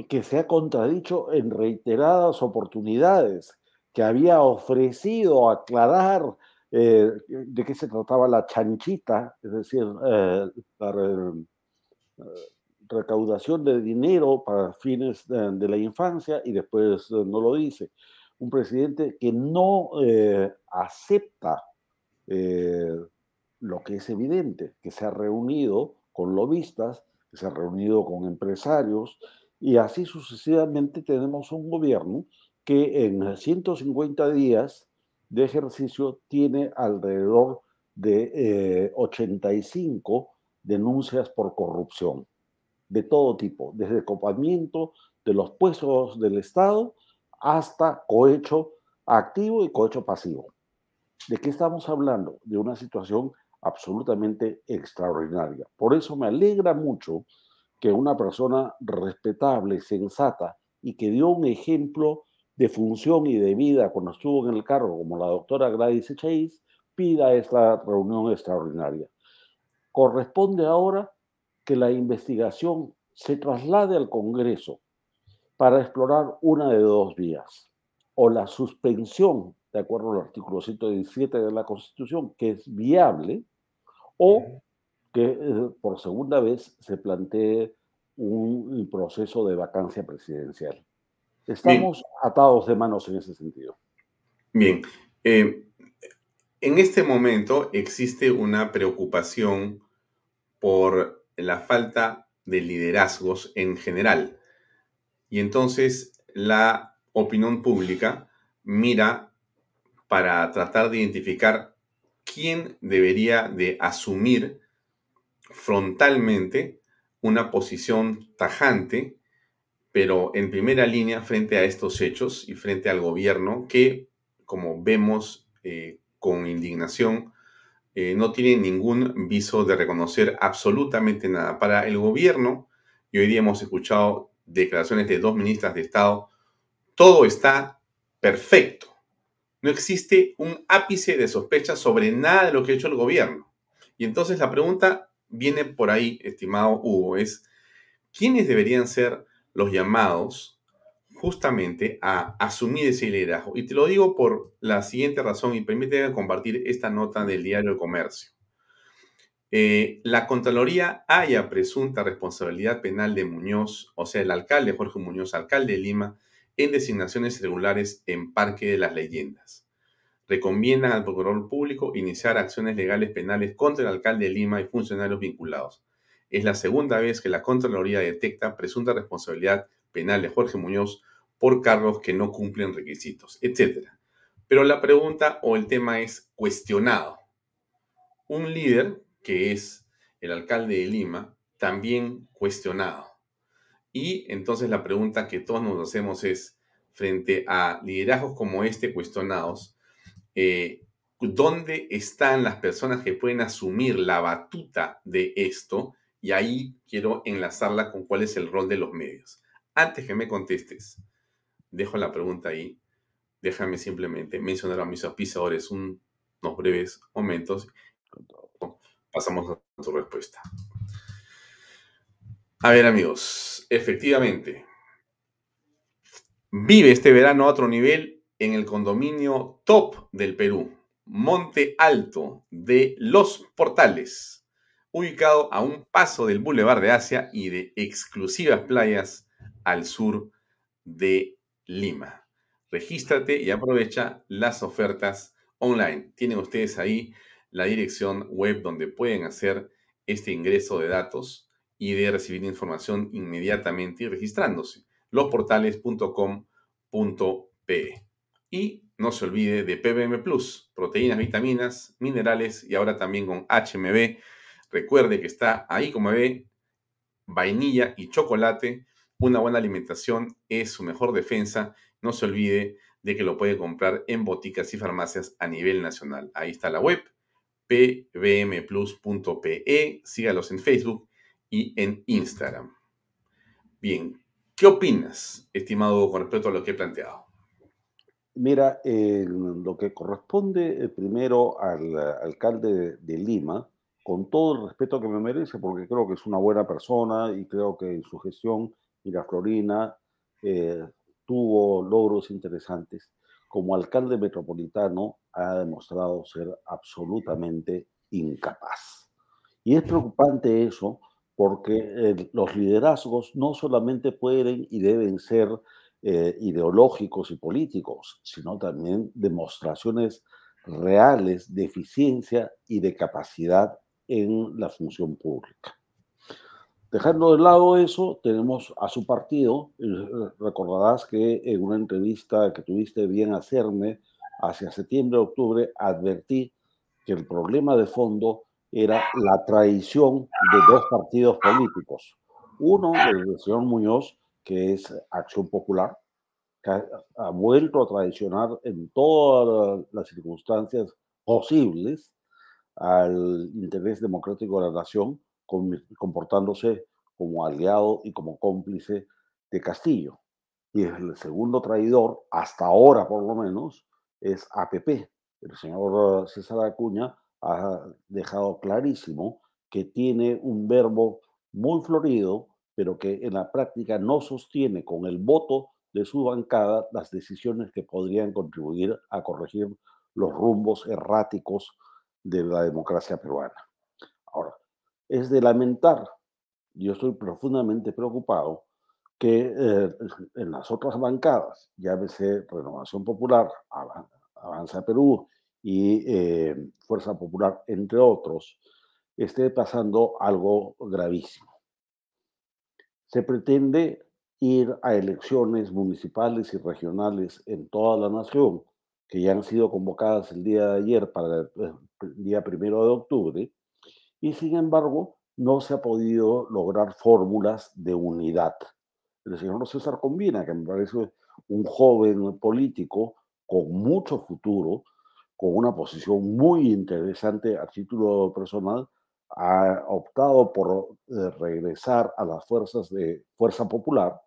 que se ha contradicho en reiteradas oportunidades, que había ofrecido aclarar eh, de qué se trataba la chanchita, es decir, eh, recaudación de dinero para fines de, la infancia y después no lo dice. Un presidente que no acepta lo que es evidente, que se ha reunido con lobistas, que se ha reunido con empresarios y así sucesivamente tenemos un gobierno que en 150 días de ejercicio tiene alrededor de 85 eh, denuncias por corrupción de todo tipo, desde copamiento de los puestos del Estado hasta cohecho activo y cohecho pasivo. ¿De qué estamos hablando? De una situación absolutamente extraordinaria. Por eso me alegra mucho que una persona respetable, sensata y que dio un ejemplo de función y de vida cuando estuvo en el cargo, como la doctora Gladys Echaíz, pida esta reunión extraordinaria. Corresponde ahora que la investigación se traslade al Congreso para explorar una de dos vías, o la suspensión, de acuerdo al artículo 117 de la Constitución, que es viable, o que eh, por segunda vez se plantee un proceso de vacancia presidencial. Estamos atados de manos en ese sentido. Bien. Eh, en este momento existe una preocupación por la falta de liderazgos en general. Y entonces la opinión pública mira para tratar de identificar quién debería de asumir frontalmente una posición tajante pero en primera línea frente a estos hechos y frente al gobierno que, como vemos eh, con indignación, eh, no tiene ningún viso de reconocer absolutamente nada. Para el gobierno, y hoy día hemos escuchado declaraciones de dos ministras de Estado, todo está perfecto. No existe un ápice de sospecha sobre nada de lo que ha hecho el gobierno. Y entonces la pregunta viene por ahí, estimado Hugo, es ¿quiénes deberían ser los llamados justamente a asumir ese liderazgo? Y te lo digo por la siguiente razón y permíteme compartir esta nota del diario El Comercio. Eh, la Contraloría haya presunta responsabilidad penal de Muñoz, o sea, el alcalde Jorge Muñoz, alcalde de Lima, en designaciones irregulares en Parque de las Leyendas. Recomiendan al procurador público iniciar acciones legales penales contra el alcalde de Lima y funcionarios vinculados. Es la segunda vez que la Contraloría detecta presunta responsabilidad penal de Jorge Muñoz por cargos que no cumplen requisitos, etc. Pero la pregunta o el tema es cuestionado. Un líder, que es el alcalde de Lima, también cuestionado. Y entonces la pregunta que todos nos hacemos es, frente a liderazgos como este cuestionados, eh, ¿dónde están las personas que pueden asumir la batuta de esto? Y ahí quiero enlazarla con cuál es el rol de los medios. Antes que me contestes, dejo la pregunta ahí. Déjame simplemente mencionar a mis auspiciadores unos breves momentos. Pasamos a tu respuesta. A ver amigos, efectivamente, vive este verano a otro nivel en el condominio top del Perú, Monte Alto de Los Portales, ubicado a un paso del Boulevard de Asia y de exclusivas playas al sur de Lima. Regístrate y aprovecha las ofertas online. Tienen ustedes ahí la dirección web donde pueden hacer este ingreso de datos y de recibir información inmediatamente y registrándose. losportales.com.pe. Y no se olvide de PBM Plus, proteínas, vitaminas, minerales y ahora también con HMB. Recuerde que está ahí como ve, vainilla y chocolate. Una buena alimentación es su mejor defensa. No se olvide de que lo puede comprar en boticas y farmacias a nivel nacional. Ahí está la web, pbmplus.pe. Sígalos en Facebook y en Instagram. Bien, ¿qué opinas, estimado, con respecto a lo que he planteado? Mira, lo que corresponde eh, primero al alcalde de, Lima, con todo el respeto que me merece, porque creo que es una buena persona y creo que en su gestión Miraflorina eh, tuvo logros interesantes. Como alcalde metropolitano ha demostrado ser absolutamente incapaz. Y es preocupante eso porque eh, los liderazgos no solamente pueden y deben ser eh, ideológicos y políticos, sino también demostraciones reales de eficiencia y de capacidad en la función pública. Dejando de lado eso, tenemos a su partido. Recordarás que en una entrevista que tuviste bien hacerme hacia septiembre-octubre, advertí que el problema de fondo era la traición de dos partidos políticos. Uno, el señor Muñoz, que es Acción Popular, que ha, vuelto a traicionar en todas las circunstancias posibles al interés democrático de la nación, comportándose como aliado y como cómplice de Castillo. Y el segundo traidor, hasta ahora por lo menos, es APP. El señor César Acuña ha dejado clarísimo que tiene un verbo muy florido, pero que en la práctica no sostiene con el voto de su bancada las decisiones que podrían contribuir a corregir los rumbos erráticos de la democracia peruana. Ahora, es de lamentar, yo estoy profundamente preocupado, que eh, en las otras bancadas, llámese Renovación Popular, Avanza Perú y eh, Fuerza Popular, entre otros, esté pasando algo gravísimo. Se pretende ir a elecciones municipales y regionales en toda la nación, que ya han sido convocadas el día de ayer para el eh, día primero de octubre, y sin embargo no se ha podido lograr fórmulas de unidad. El señor César Combina, que me parece un joven político con mucho futuro, con una posición muy interesante a título personal, ha optado por eh, regresar a las fuerzas de Fuerza Popular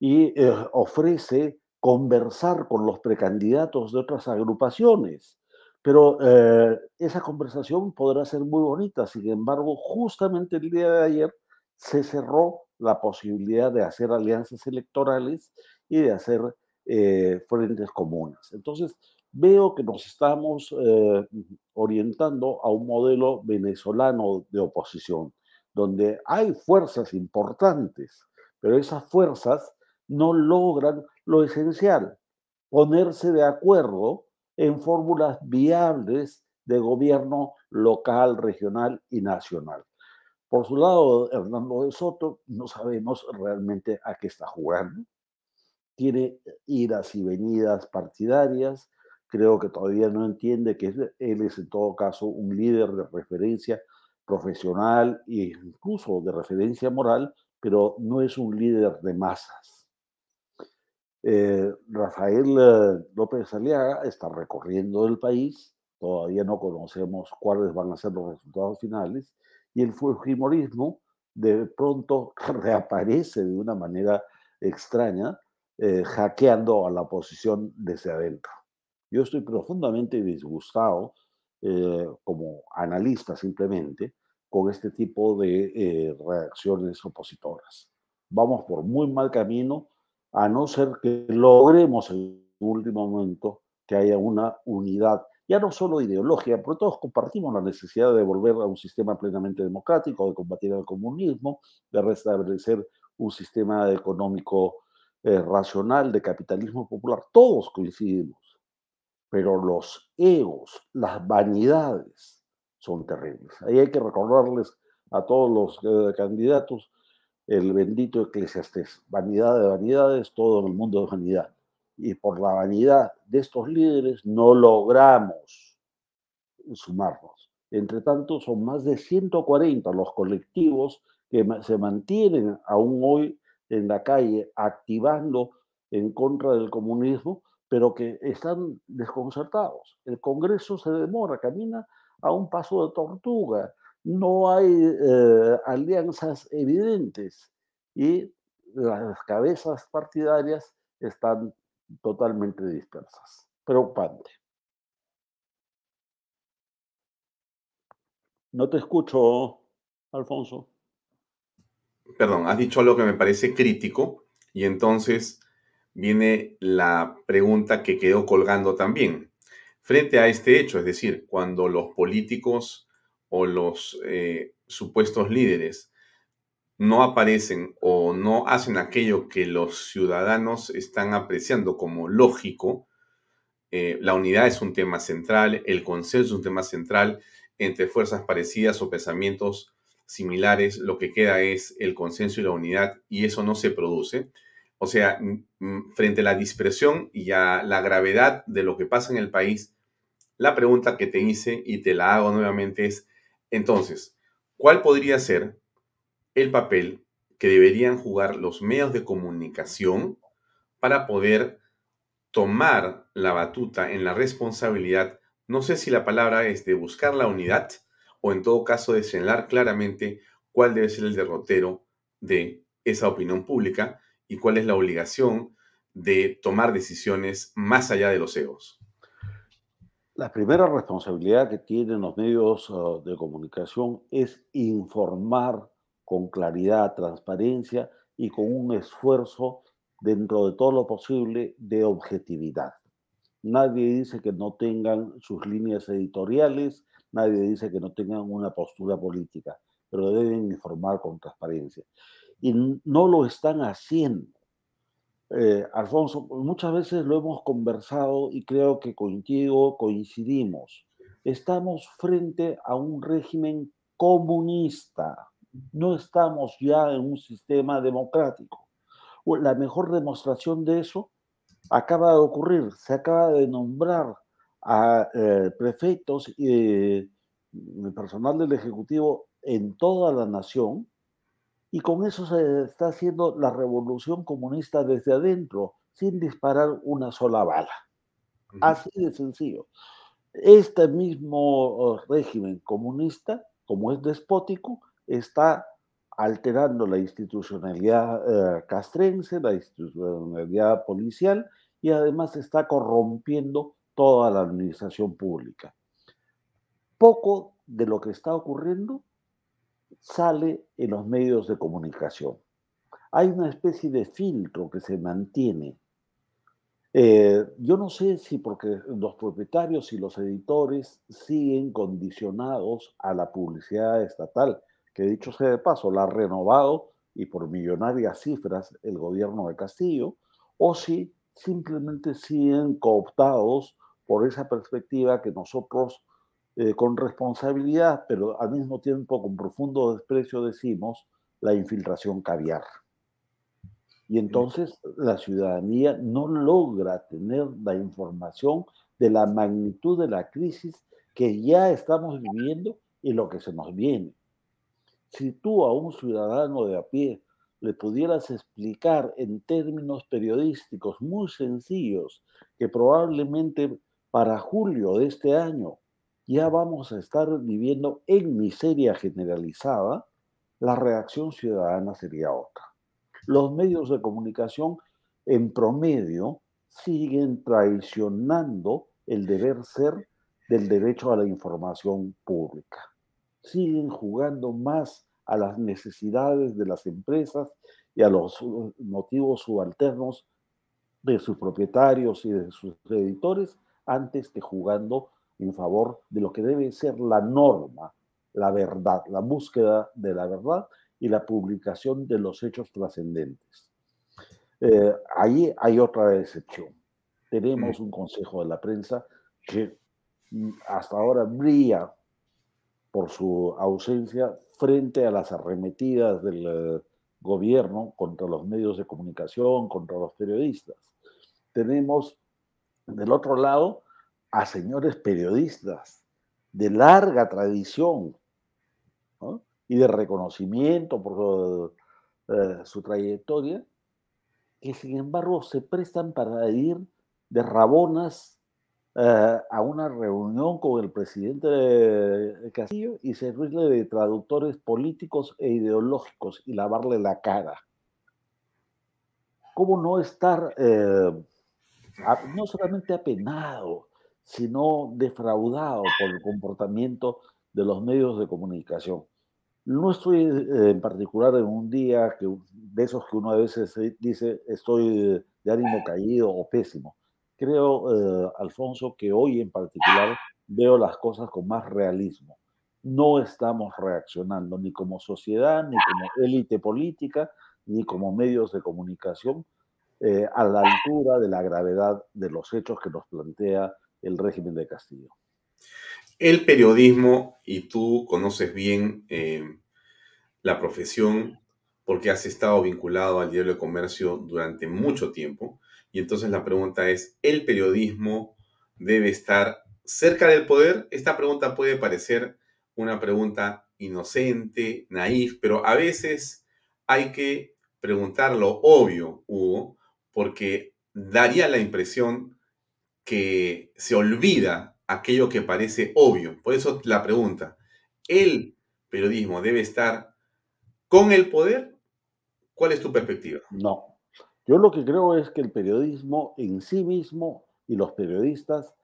y eh, ofrece conversar con los precandidatos de otras agrupaciones. Pero eh, esa conversación podrá ser muy bonita. Sin embargo, justamente el día de ayer se cerró la posibilidad de hacer alianzas electorales y de hacer eh, frentes comunes. Entonces, veo que nos estamos eh, orientando a un modelo venezolano de oposición, donde hay fuerzas importantes, pero esas fuerzas no logran lo esencial, ponerse de acuerdo en fórmulas viables de gobierno local, regional y nacional. Por su lado, Hernando de Soto, no sabemos realmente a qué está jugando. Tiene idas y venidas partidarias. Creo que todavía no entiende que él es en todo caso un líder de referencia profesional e incluso de referencia moral, pero no es un líder de masas. Eh, Rafael eh, López Aliaga está recorriendo el país, todavía no conocemos cuáles van a ser los resultados finales, y el fujimorismo de pronto <laughs> reaparece de una manera extraña, eh, hackeando a la oposición desde adentro. Yo estoy profundamente disgustado, como analista simplemente, con este tipo de reacciones opositoras. Vamos por muy mal camino a no ser que logremos en último momento que haya una unidad, ya no solo ideológica, porque todos compartimos la necesidad de volver a un sistema plenamente democrático, de combatir el comunismo, de restablecer un sistema económico eh, racional, de capitalismo popular, todos coincidimos, pero los egos, las vanidades son terribles. Ahí hay que recordarles a todos los eh, candidatos el bendito eclesiastés. Vanidad de vanidades, todo en el mundo de vanidad. Y por la vanidad de estos líderes no logramos sumarnos. Entre tanto, son más de 140 los colectivos que se mantienen aún hoy en la calle activando en contra del comunismo, pero que están desconcertados. El Congreso se demora, camina a un paso de tortuga no hay eh, alianzas evidentes y las cabezas partidarias están totalmente dispersas. Preocupante. No te escucho, Alfonso. Perdón, has dicho algo que me parece crítico y entonces viene la pregunta que quedó colgando también. Frente a este hecho, es decir, cuando los políticos o los eh, supuestos líderes no aparecen o no hacen aquello que los ciudadanos están apreciando como lógico, eh, la unidad es un tema central, el consenso es un tema central entre fuerzas parecidas o pensamientos similares, lo que queda es el consenso y la unidad y eso no se produce. O sea, frente a la dispersión y a la gravedad de lo que pasa en el país, la pregunta que te hice y te la hago nuevamente es, entonces, ¿cuál podría ser el papel que deberían jugar los medios de comunicación para poder tomar la batuta en la responsabilidad, no sé si la palabra es de buscar la unidad o en todo caso de señalar claramente cuál debe ser el derrotero de esa opinión pública y cuál es la obligación de tomar decisiones más allá de los egos. La primera responsabilidad que tienen los medios ah, de comunicación es informar con claridad, transparencia y con un esfuerzo dentro de todo lo posible de objetividad. Nadie dice que no tengan sus líneas editoriales, nadie dice que no tengan una postura política, pero deben informar con transparencia. Y no lo están haciendo. Eh, Alfonso, muchas veces lo hemos conversado y creo que contigo coincidimos. Estamos frente a un régimen comunista, no estamos ya en un sistema democrático. La mejor demostración de eso acaba de ocurrir, se acaba de nombrar a eh, prefectos y personal del Ejecutivo en toda la nación y con eso se está haciendo la revolución comunista desde adentro, sin disparar una sola bala. Así de sencillo. Este mismo oh, régimen comunista, como es despótico, está alterando la institucionalidad eh, castrense, la institucionalidad policial y además está corrompiendo toda la administración pública. Poco de lo que está ocurriendo sale en los medios de comunicación. Hay una especie de filtro que se mantiene. Eh, yo no sé si porque los propietarios y los editores siguen condicionados a la publicidad estatal, que dicho sea de paso, la ha renovado y por millonarias cifras el gobierno de Castillo, o si simplemente siguen cooptados por esa perspectiva que nosotros eh, con responsabilidad, pero al mismo tiempo con profundo desprecio decimos la infiltración caviar. Y entonces la ciudadanía no logra tener la información de la magnitud de la crisis que ya estamos viviendo y lo que se nos viene. Si tú a un ciudadano de a pie le pudieras explicar en términos periodísticos muy sencillos que probablemente para julio de este año ya vamos a estar viviendo en miseria generalizada, la reacción ciudadana sería otra. Los medios de comunicación en promedio siguen traicionando el deber ser del derecho a la información pública. Siguen jugando más a las necesidades de las empresas y a los motivos subalternos de sus propietarios y de sus editores antes que jugando en favor de lo que debe ser la norma, la verdad, la búsqueda de la verdad y la publicación de los hechos trascendentes. Eh, ahí hay otra excepción. Tenemos un consejo de la prensa que mm, hasta ahora brilla por su ausencia frente a las arremetidas del eh, gobierno contra los medios de comunicación, contra los periodistas. Tenemos del otro lado a señores periodistas de larga tradición y de reconocimiento por eh, su trayectoria, que sin embargo se prestan para ir de rabonas eh, a una reunión con el presidente de Castillo y servirle de traductores políticos e ideológicos y lavarle la cara. ¿Cómo no estar eh, no solamente apenado, sino defraudado por el comportamiento de los medios de comunicación. No estoy eh, en particular en un día que, de esos que uno a veces dice estoy de ánimo caído o pésimo. Creo, eh, Alfonso, que hoy en particular veo las cosas con más realismo. No estamos reaccionando ni como sociedad, ni como élite política, ni como medios de comunicación eh, a la altura de la gravedad de los hechos que nos plantea el régimen de Castillo. El periodismo, y tú conoces bien eh, la profesión porque has estado vinculado al diario de comercio durante mucho tiempo, y entonces la pregunta es, ¿el periodismo debe estar cerca del poder? Esta pregunta puede parecer una pregunta inocente, naif, pero a veces hay que preguntar lo obvio, Hugo, porque daría la impresión que se olvida aquello que parece obvio. Por eso la pregunta, ¿el periodismo debe estar con el poder? ¿Cuál es tu perspectiva? No. Yo lo que creo es que el periodismo en sí mismo y los periodistas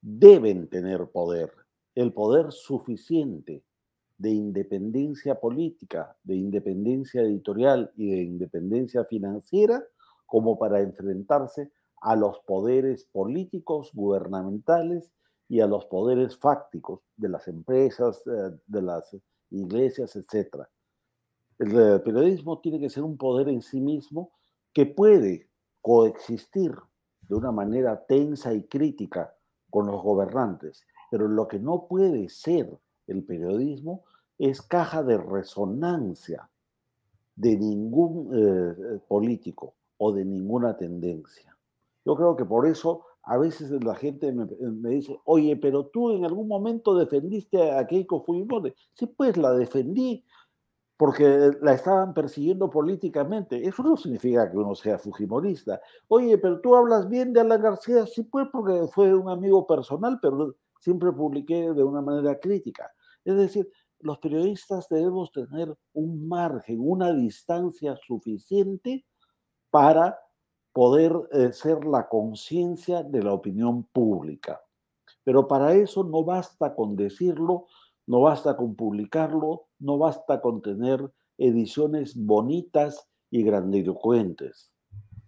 deben tener poder, el poder suficiente de independencia política, de independencia editorial y de independencia financiera como para enfrentarse a los poderes políticos, gubernamentales y a los poderes fácticos de las empresas, eh, de las iglesias, etc. El eh, periodismo tiene que ser un poder en sí mismo que puede coexistir de una manera tensa y crítica con los gobernantes, pero lo que no puede ser el periodismo es caja de resonancia de ningún eh, político o de ninguna tendencia. Yo creo que por eso a veces la gente me, dice, oye, pero tú en algún momento defendiste a Keiko Fujimori. Sí, pues la defendí porque la estaban persiguiendo políticamente. Eso no significa que uno sea fujimorista. Oye, pero tú hablas bien de Alan García. Sí, pues porque fue un amigo personal, pero siempre publiqué de una manera crítica. Es decir, los periodistas debemos tener un margen, una distancia suficiente para poder eh, ser la conciencia de la opinión pública. Pero para eso no basta con decirlo, no basta con publicarlo, no basta con tener ediciones bonitas y grandilocuentes.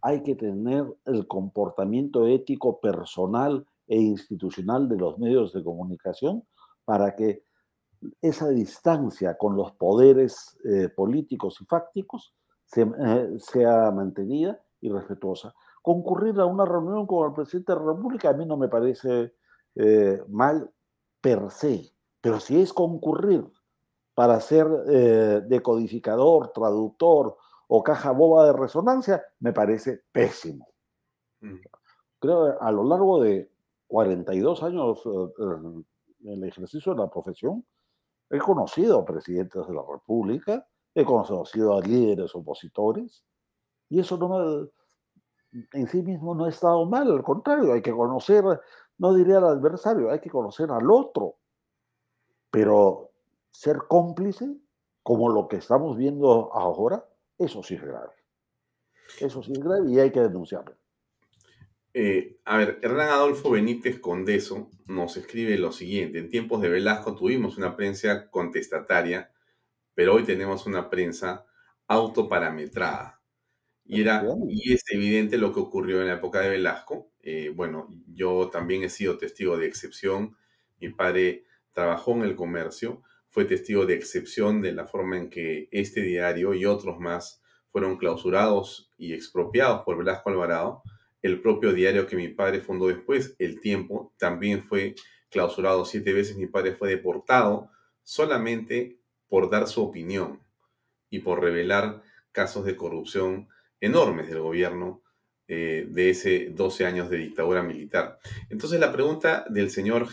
Hay que tener el comportamiento ético personal e institucional de los medios de comunicación para que esa distancia con los poderes eh, políticos y fácticos eh, sea mantenida y respetuosa. Concurrir a una reunión con el presidente de la República a mí no me parece eh, mal per se, pero si es concurrir para ser decodificador, traductor o caja boba de resonancia, me parece pésimo. Mm. Creo que a lo largo de 42 años en el ejercicio de la profesión, He conocido a presidentes de la República, he conocido a líderes opositores, y eso no en sí mismo no ha estado mal, al contrario, hay que conocer, no diría al adversario, hay que conocer al otro, pero ser cómplice, como lo que estamos viendo ahora, eso sí es grave. Eso sí es grave y hay que denunciarlo. Eh, a ver, Hernán Adolfo Benítez Condeso nos escribe lo siguiente. En tiempos de Velasco tuvimos una prensa contestataria, pero hoy tenemos una prensa autoparametrada. Y, era, y es evidente lo que ocurrió en la época de Velasco. Eh, bueno, yo también he sido testigo de excepción. Mi padre trabajó en el comercio, fue testigo de excepción de la forma en que este diario y otros más fueron clausurados y expropiados por Velasco Alvarado el propio diario que mi padre fundó después, El Tiempo, también fue clausurado siete veces. Mi padre fue deportado solamente por dar su opinión y por revelar casos de corrupción enormes del gobierno eh, de ese 12 años de dictadura militar. Entonces la pregunta del señor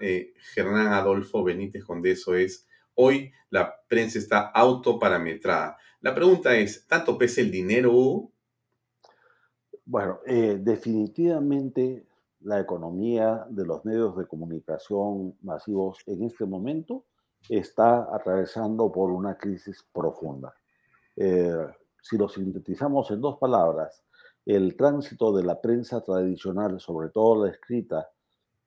eh, Hernán Adolfo Benítez Condeso es, hoy la prensa está autoparametrada. La pregunta es, ¿tanto pesa el dinero, bueno, eh, definitivamente la economía de los medios de comunicación masivos en este momento está atravesando por una crisis profunda. Eh, si lo sintetizamos en dos palabras, el tránsito de la prensa tradicional, sobre todo la escrita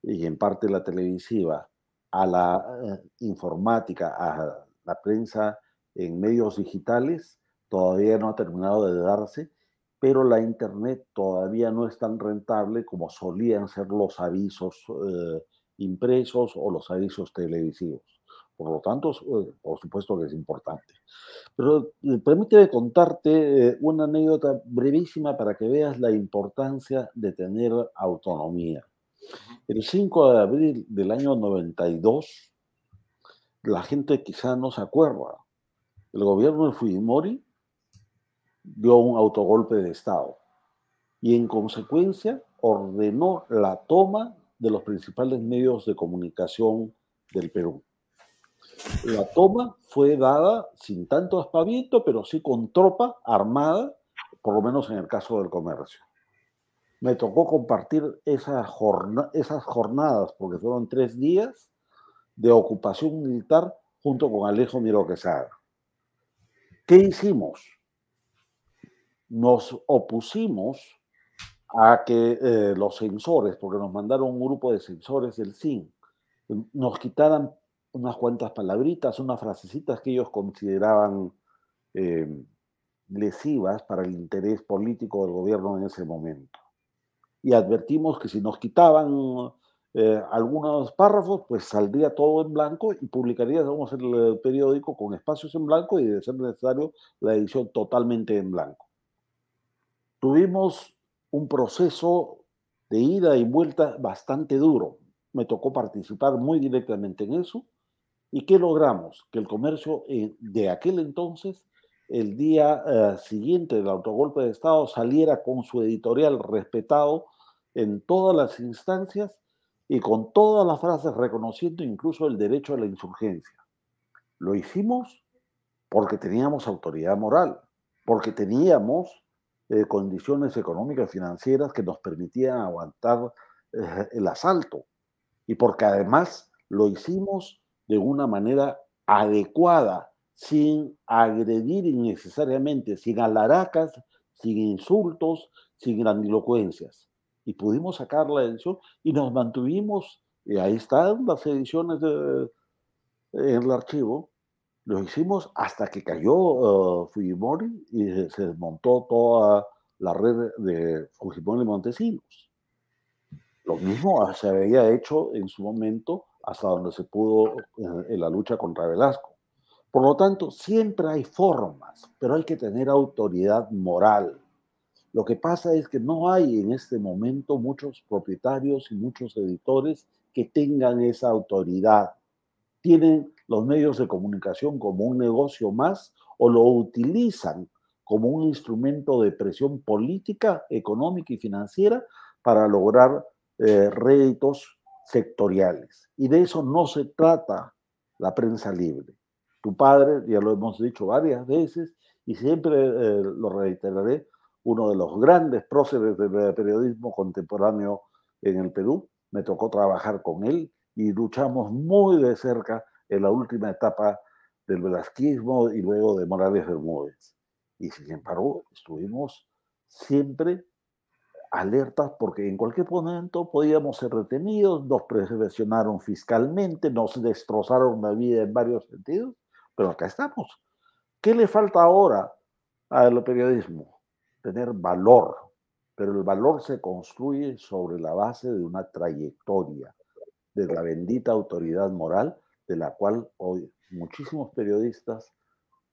y en parte la televisiva, a la eh, informática, a la prensa en medios digitales, todavía no ha terminado de darse pero la Internet todavía no es tan rentable como solían ser los avisos eh, impresos o los avisos televisivos. Por lo tanto, eh, por supuesto que es importante. Pero eh, permíteme contarte una anécdota brevísima para que veas la importancia de tener autonomía. El 5 de abril del año 92, la gente quizá no se acuerda, el gobierno de Fujimori dio un autogolpe de Estado y en consecuencia ordenó la toma de los principales medios de comunicación del Perú. La toma fue dada sin tanto aspaviento, pero sí con tropa armada, por lo menos en el caso del comercio. Me tocó compartir esas jornadas, porque fueron tres días de ocupación militar junto con Alejo Miro Quesada. ¿Qué hicimos? nos opusimos a que eh, los censores, porque nos mandaron un grupo de censores del CIN, nos quitaran unas cuantas palabritas, unas frasecitas que ellos consideraban eh, lesivas para el interés político del gobierno en ese momento. Y advertimos que si nos quitaban eh, algunos párrafos, pues saldría todo en blanco y publicaríamos el periódico con espacios en blanco y de ser necesario la edición totalmente en blanco. Tuvimos un proceso de ida y vuelta bastante duro. Me tocó participar muy directamente en eso. ¿Y qué logramos? Que el comercio eh, de aquel entonces, el día eh, siguiente del autogolpe de Estado, saliera con su editorial respetado en todas las instancias y con todas las frases reconociendo incluso el derecho a la insurgencia. Lo hicimos porque teníamos autoridad moral, porque teníamos eh, condiciones económicas y financieras que nos permitían aguantar el asalto. Y porque además lo hicimos de una manera adecuada, sin agredir innecesariamente, sin alaracas, sin insultos, sin grandilocuencias. Y pudimos sacar la edición y nos mantuvimos, y ahí están las ediciones en el archivo, lo hicimos hasta que cayó uh, Fujimori y se desmontó toda la red de Fujimori Montesinos. Lo mismo se había hecho en su momento hasta donde se pudo en la lucha contra Velasco. Por lo tanto, siempre hay formas, pero hay que tener autoridad moral. Lo que pasa es que no hay en este momento muchos propietarios y muchos editores que tengan esa autoridad. Tienen los medios de comunicación como un negocio más o lo utilizan como un instrumento de presión política, económica y financiera para lograr eh, réditos sectoriales. Y de eso no se trata la prensa libre. Tu padre, ya lo hemos dicho varias veces, y siempre eh, lo reiteraré, uno de los grandes próceres del periodismo contemporáneo en el Perú. Me tocó trabajar con él y luchamos muy de cerca en la última etapa del velasquismo y luego de Morales Bermúdez. Y sin embargo, estuvimos siempre alertas porque en cualquier momento podíamos ser retenidos, nos presionaron fiscalmente, nos destrozaron la vida en varios sentidos, pero acá estamos. ¿Qué le falta ahora al periodismo? Tener valor, pero el valor se construye sobre la base de una trayectoria, de la bendita autoridad moral de la cual hoy muchísimos periodistas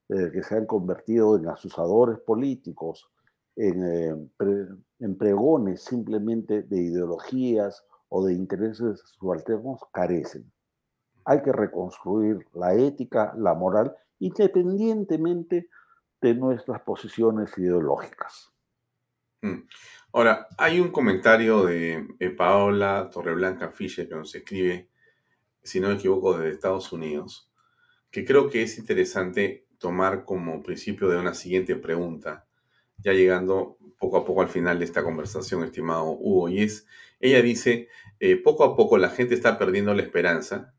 eh, que se han convertido en asusadores políticos, en, eh, en pregones simplemente de ideologías o de intereses subalternos, carecen. Hay que reconstruir la ética, la moral, independientemente de nuestras posiciones ideológicas. Mm. Ahora, hay un comentario de Paola Torreblanca Fischer que nos escribe si no me equivoco, de Estados Unidos, que creo que es interesante tomar como principio de una siguiente pregunta, ya llegando poco a poco al final de esta conversación, estimado Hugo, y es, ella dice, eh, poco a poco la gente está perdiendo la esperanza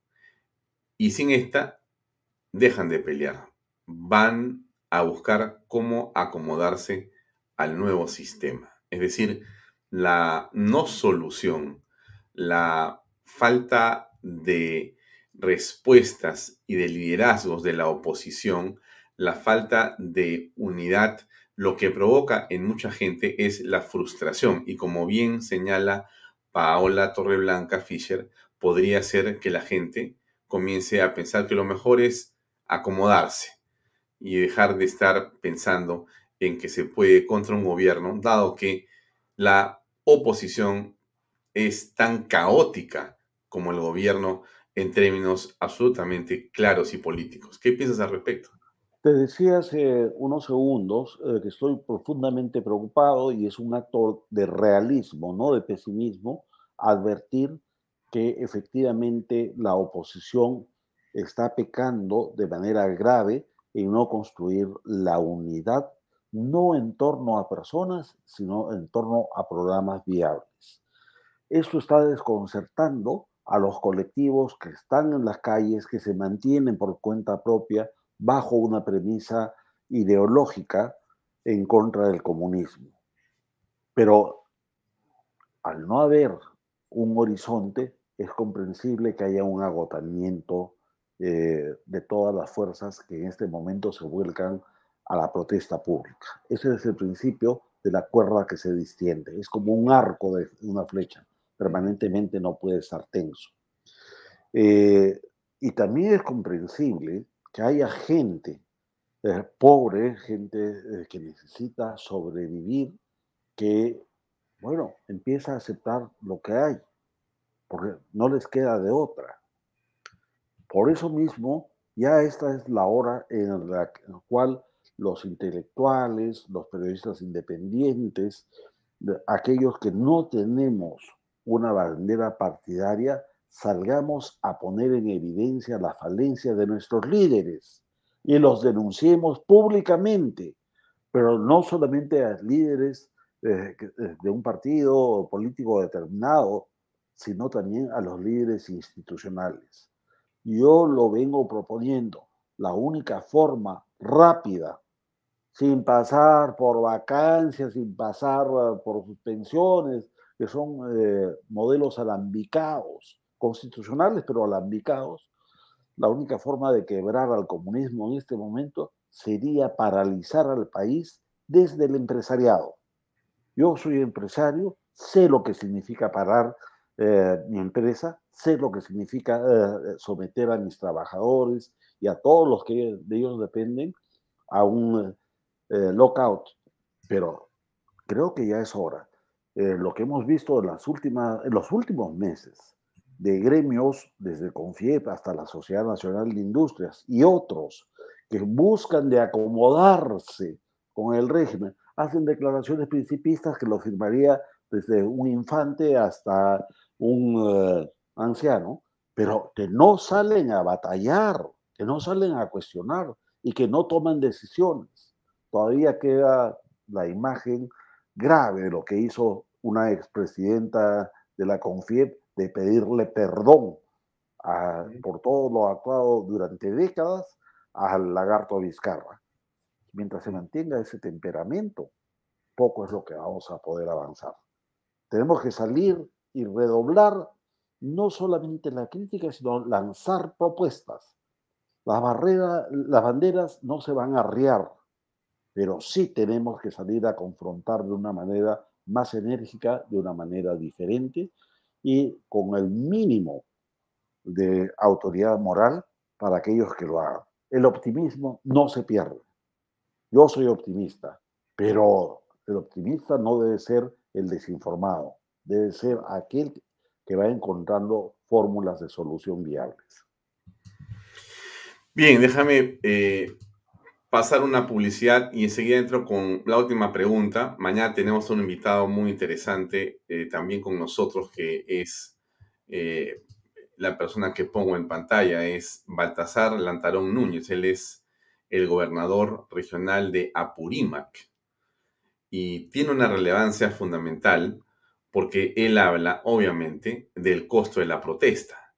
y sin esta dejan de pelear, van a buscar cómo acomodarse al nuevo sistema. Es decir, la no solución, la falta de respuestas y de liderazgos de la oposición, la falta de unidad, lo que provoca en mucha gente es la frustración. Y como bien señala Paola Torreblanca Fischer, podría ser que la gente comience a pensar que lo mejor es acomodarse y dejar de estar pensando en que se puede contra un gobierno, dado que la oposición es tan caótica como el gobierno en términos absolutamente claros y políticos. ¿Qué piensas al respecto? Te decía hace unos segundos eh, que estoy profundamente preocupado y es un acto de realismo, no de pesimismo, advertir que efectivamente la oposición está pecando de manera grave en no construir la unidad, no en torno a personas, sino en torno a programas viables. Esto está desconcertando a los colectivos que están en las calles, que se mantienen por cuenta propia bajo una premisa ideológica en contra del comunismo. Pero al no haber un horizonte, es comprensible que haya un agotamiento eh, de todas las fuerzas que en este momento se vuelcan a la protesta pública. Ese es el principio de la cuerda que se distiende. Es como un arco de una flecha permanentemente no puede estar tenso. Eh, y también es comprensible que haya gente eh, pobre, gente eh, que necesita sobrevivir, que, bueno, empieza a aceptar lo que hay, porque no les queda de otra. Por eso mismo, ya esta es la hora en la cual los intelectuales, los periodistas independientes, aquellos que no tenemos una bandera partidaria, salgamos a poner en evidencia la falencia de nuestros líderes y los denunciemos públicamente, pero no solamente a líderes eh, eh, de un partido político determinado, sino también a los líderes institucionales. Yo lo vengo proponiendo. La única forma rápida, sin pasar por vacancias, sin pasar eh, por suspensiones, que son eh, modelos alambicados, constitucionales, pero alambicados. La única forma de quebrar al comunismo en este momento sería paralizar al país desde el empresariado. Yo soy empresario, sé lo que significa parar eh, mi empresa, sé lo que significa someter a mis trabajadores y a todos los que de ellos dependen a un eh, lockout, pero creo que ya es hora. Eh, lo que hemos visto en, las últimas, en los últimos meses de gremios, desde CONFIEP hasta la Sociedad Nacional de Industrias y otros que buscan de acomodarse con el régimen, hacen declaraciones principistas que lo firmaría desde un infante hasta un eh, anciano, pero que no salen a batallar, que no salen a cuestionar y que no toman decisiones. Todavía queda la imagen grave de lo que hizo una expresidenta de la CONFIEP de pedirle perdón por todo lo actuado durante décadas al lagarto Vizcarra. Mientras se mantenga ese temperamento, poco es lo que vamos a poder avanzar. Tenemos que salir y redoblar no solamente la crítica, sino lanzar propuestas. Las, barreras, las banderas no se van a arriar, pero sí tenemos que salir a confrontar de una manera más enérgica, de una manera diferente y con el mínimo de autoridad moral para aquellos que lo hagan. El optimismo no se pierde. Yo soy optimista, pero el optimista no debe ser el desinformado, debe ser aquel que va encontrando fórmulas de solución viables. Bien, déjame eh, pasar una publicidad y enseguida entro con la última pregunta. Mañana tenemos un invitado muy interesante eh, también con nosotros que es eh, la persona que pongo en pantalla, es Baltasar Lantarón Núñez. Él es el gobernador regional de Apurímac y tiene una relevancia fundamental porque él habla, obviamente, del costo de la protesta.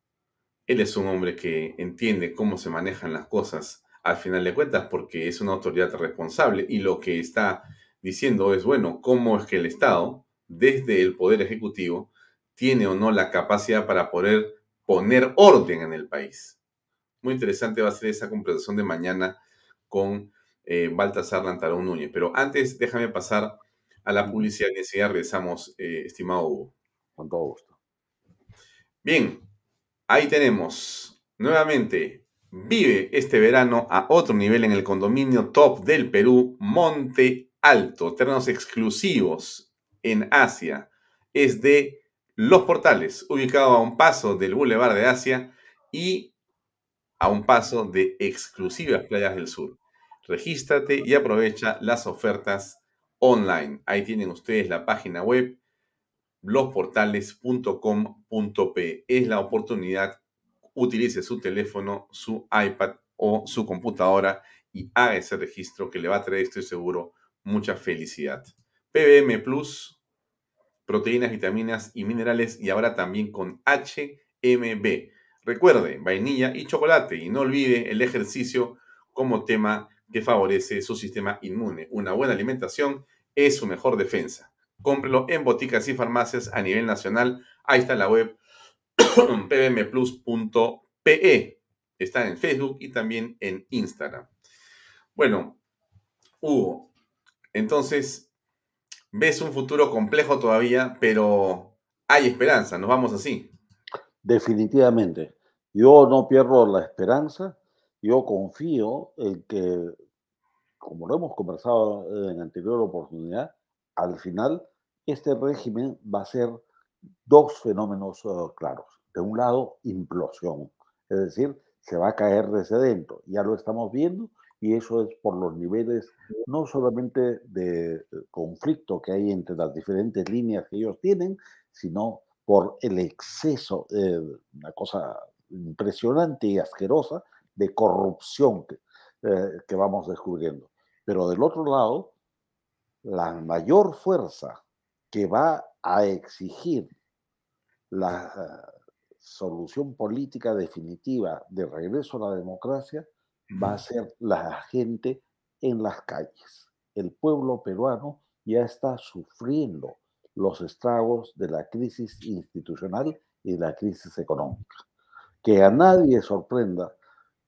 Él es un hombre que entiende cómo se manejan las cosas al final de cuentas, porque es una autoridad responsable y lo que está diciendo es, bueno, cómo es que el Estado, desde el Poder Ejecutivo, tiene o no la capacidad para poder poner orden en el país. Muy interesante va a ser esa conversación de mañana con eh, Baltasar Lantarón Núñez. Pero antes, déjame pasar a la publicidad y enseguida regresamos, eh, estimado Hugo. Con todo gusto. Bien, ahí tenemos nuevamente Vive este verano a otro nivel en el condominio top del Perú, Monte Alto, terrenos exclusivos en Asia. Es de Los Portales, ubicado a un paso del Boulevard de Asia y a un paso de exclusivas playas del sur. Regístrate y aprovecha las ofertas online. Ahí tienen ustedes la página web losportales.com.p. Es la oportunidad utilice su teléfono, su iPad o su computadora y haga ese registro que le va a traer, estoy seguro, mucha felicidad. PBM Plus, proteínas, vitaminas y minerales y ahora también con HMB. Recuerde, vainilla y chocolate y no olvide el ejercicio como tema que favorece su sistema inmune. Una buena alimentación es su mejor defensa. Cómprelo en boticas y farmacias a nivel nacional. Ahí está la web <coughs> pbmplus.pe. Está en Facebook y también en Instagram. Bueno, Hugo, entonces, ves un futuro complejo todavía, pero hay esperanza, nos vamos así. Definitivamente. Yo no pierdo la esperanza, yo confío en que, como lo hemos conversado en anterior oportunidad, al final este régimen va a ser dos fenómenos eh, claros de un lado, implosión, es decir, se va a caer desde dentro. Ya lo estamos viendo y eso es por los niveles no solamente de eh, conflicto que hay entre las diferentes líneas que ellos tienen, sino por el exceso, eh, una cosa impresionante y asquerosa, de corrupción que, eh, que vamos descubriendo. Pero del otro lado, la mayor fuerza que va a exigir la solución política definitiva de regreso a la democracia va a ser la gente en las calles. El pueblo peruano ya está sufriendo los estragos de la crisis institucional y de la crisis económica. Que a nadie sorprenda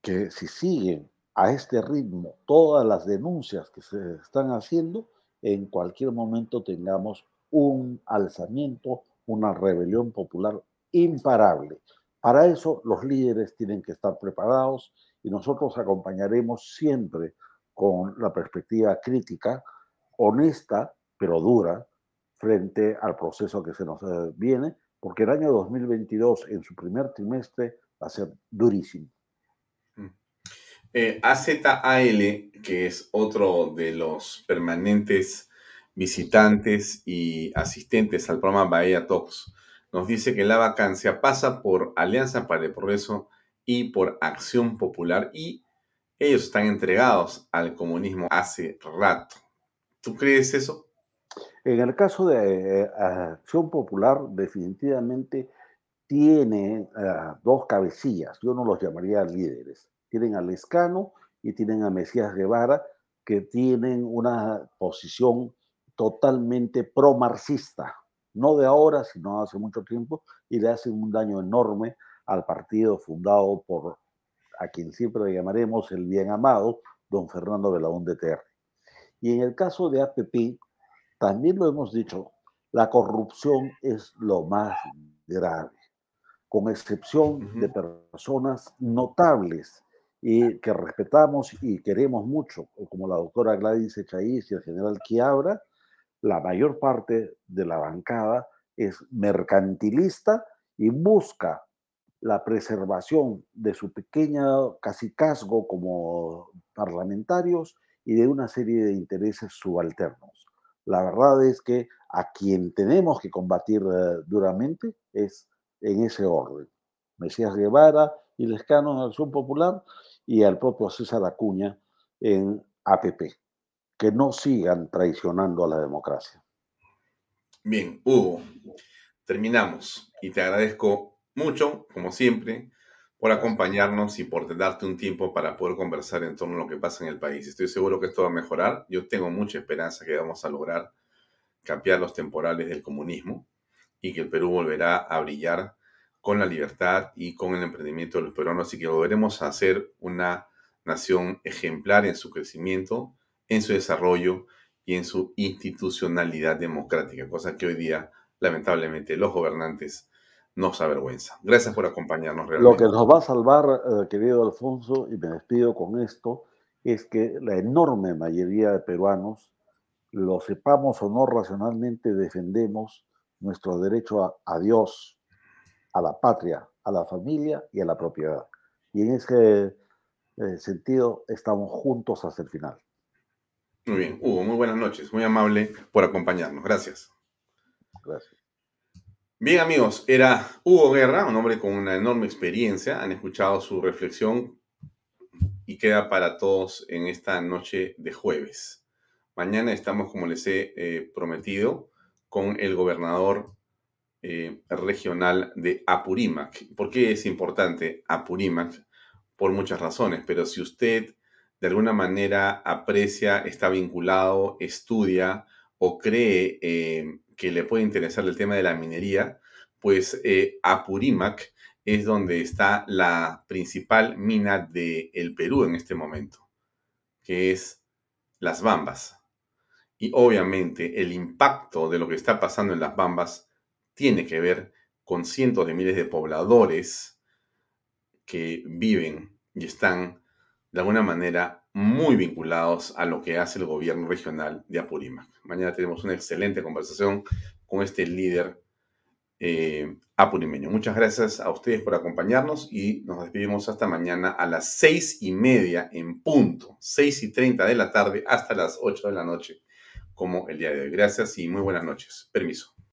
que si siguen a este ritmo todas las denuncias que se están haciendo, en cualquier momento tengamos un alzamiento, una rebelión popular imparable. Para eso los líderes tienen que estar preparados y nosotros acompañaremos siempre con la perspectiva crítica, honesta, pero dura, frente al proceso que se nos eh, viene, porque el año 2022, en su primer trimestre, va a ser durísimo. Mm. Eh, AZAL, que es otro de los permanentes visitantes y asistentes al programa Bahía Talks, nos dice que la vacancia pasa por Alianza para el Progreso y por Acción Popular y ellos están entregados al comunismo hace rato. ¿Tú crees eso? En el caso de eh, Acción Popular, definitivamente tiene eh, dos cabecillas, yo no los llamaría líderes. Tienen a Lescano y tienen a Mesías Guevara, que tienen una posición totalmente pro-marxista, no de ahora, sino hace mucho tiempo, y le hacen un daño enorme al partido fundado por a quien siempre le llamaremos el bien amado, don Fernando de Terre. Y en el caso de APP, también lo hemos dicho, la corrupción es lo más grave, con excepción de personas notables y que respetamos y queremos mucho, como la doctora Gladys Echaíz y el general Quiabra, la mayor parte de la bancada es mercantilista y busca la preservación de su pequeña casicazgo como parlamentarios y de una serie de intereses subalternos. La verdad es que a quien tenemos que combatir eh, duramente es en ese orden. Mesías Guevara y Lescano en Acción Popular y al propio César Acuña en APP. Que no sigan traicionando a la democracia. Bien, Hugo, terminamos y te agradezco mucho, como siempre, por acompañarnos y por darte un tiempo para poder conversar en torno a lo que pasa en el país. Estoy seguro que esto va a mejorar. Yo tengo mucha esperanza que vamos a lograr cambiar los temporales del comunismo y que el Perú volverá a brillar con la libertad y con el emprendimiento de los peruanos. Así que volveremos a ser una nación ejemplar en su crecimiento, en su desarrollo y en su institucionalidad democrática, cosa que hoy día, lamentablemente, los gobernantes nos avergüenza. Gracias por acompañarnos. Realmente. Lo que nos va a salvar, eh, querido Alfonso, y me despido con esto, es que la enorme mayoría de peruanos, lo sepamos o no racionalmente, defendemos nuestro derecho a, Dios, a la patria, a la familia y a la propiedad. Y en ese eh, sentido estamos juntos hasta el final. Muy bien, Hugo, muy buenas noches, muy amable por acompañarnos. Gracias. Gracias. Bien amigos, era Hugo Guerra, un hombre con una enorme experiencia. Han escuchado su reflexión y queda para todos en esta noche de jueves. Mañana estamos, como les he eh, prometido, con el gobernador eh, regional de Apurímac. ¿Por qué es importante Apurímac? Por muchas razones, pero si usted de alguna manera aprecia, está vinculado, estudia o cree eh, que le puede interesar el tema de la minería, pues eh, Apurímac es donde está la principal mina del el Perú en este momento, que es Las Bambas. Y obviamente el impacto de lo que está pasando en Las Bambas tiene que ver con cientos de miles de pobladores que viven y están de alguna manera muy vinculados a lo que hace el gobierno regional de Apurímac. Mañana tenemos una excelente conversación con este líder eh, apurimeño. Muchas gracias a ustedes por acompañarnos y nos despedimos hasta mañana a las seis y media en punto, seis y treinta de la tarde hasta las ocho de la noche, como el día de hoy. Gracias y muy buenas noches. Permiso.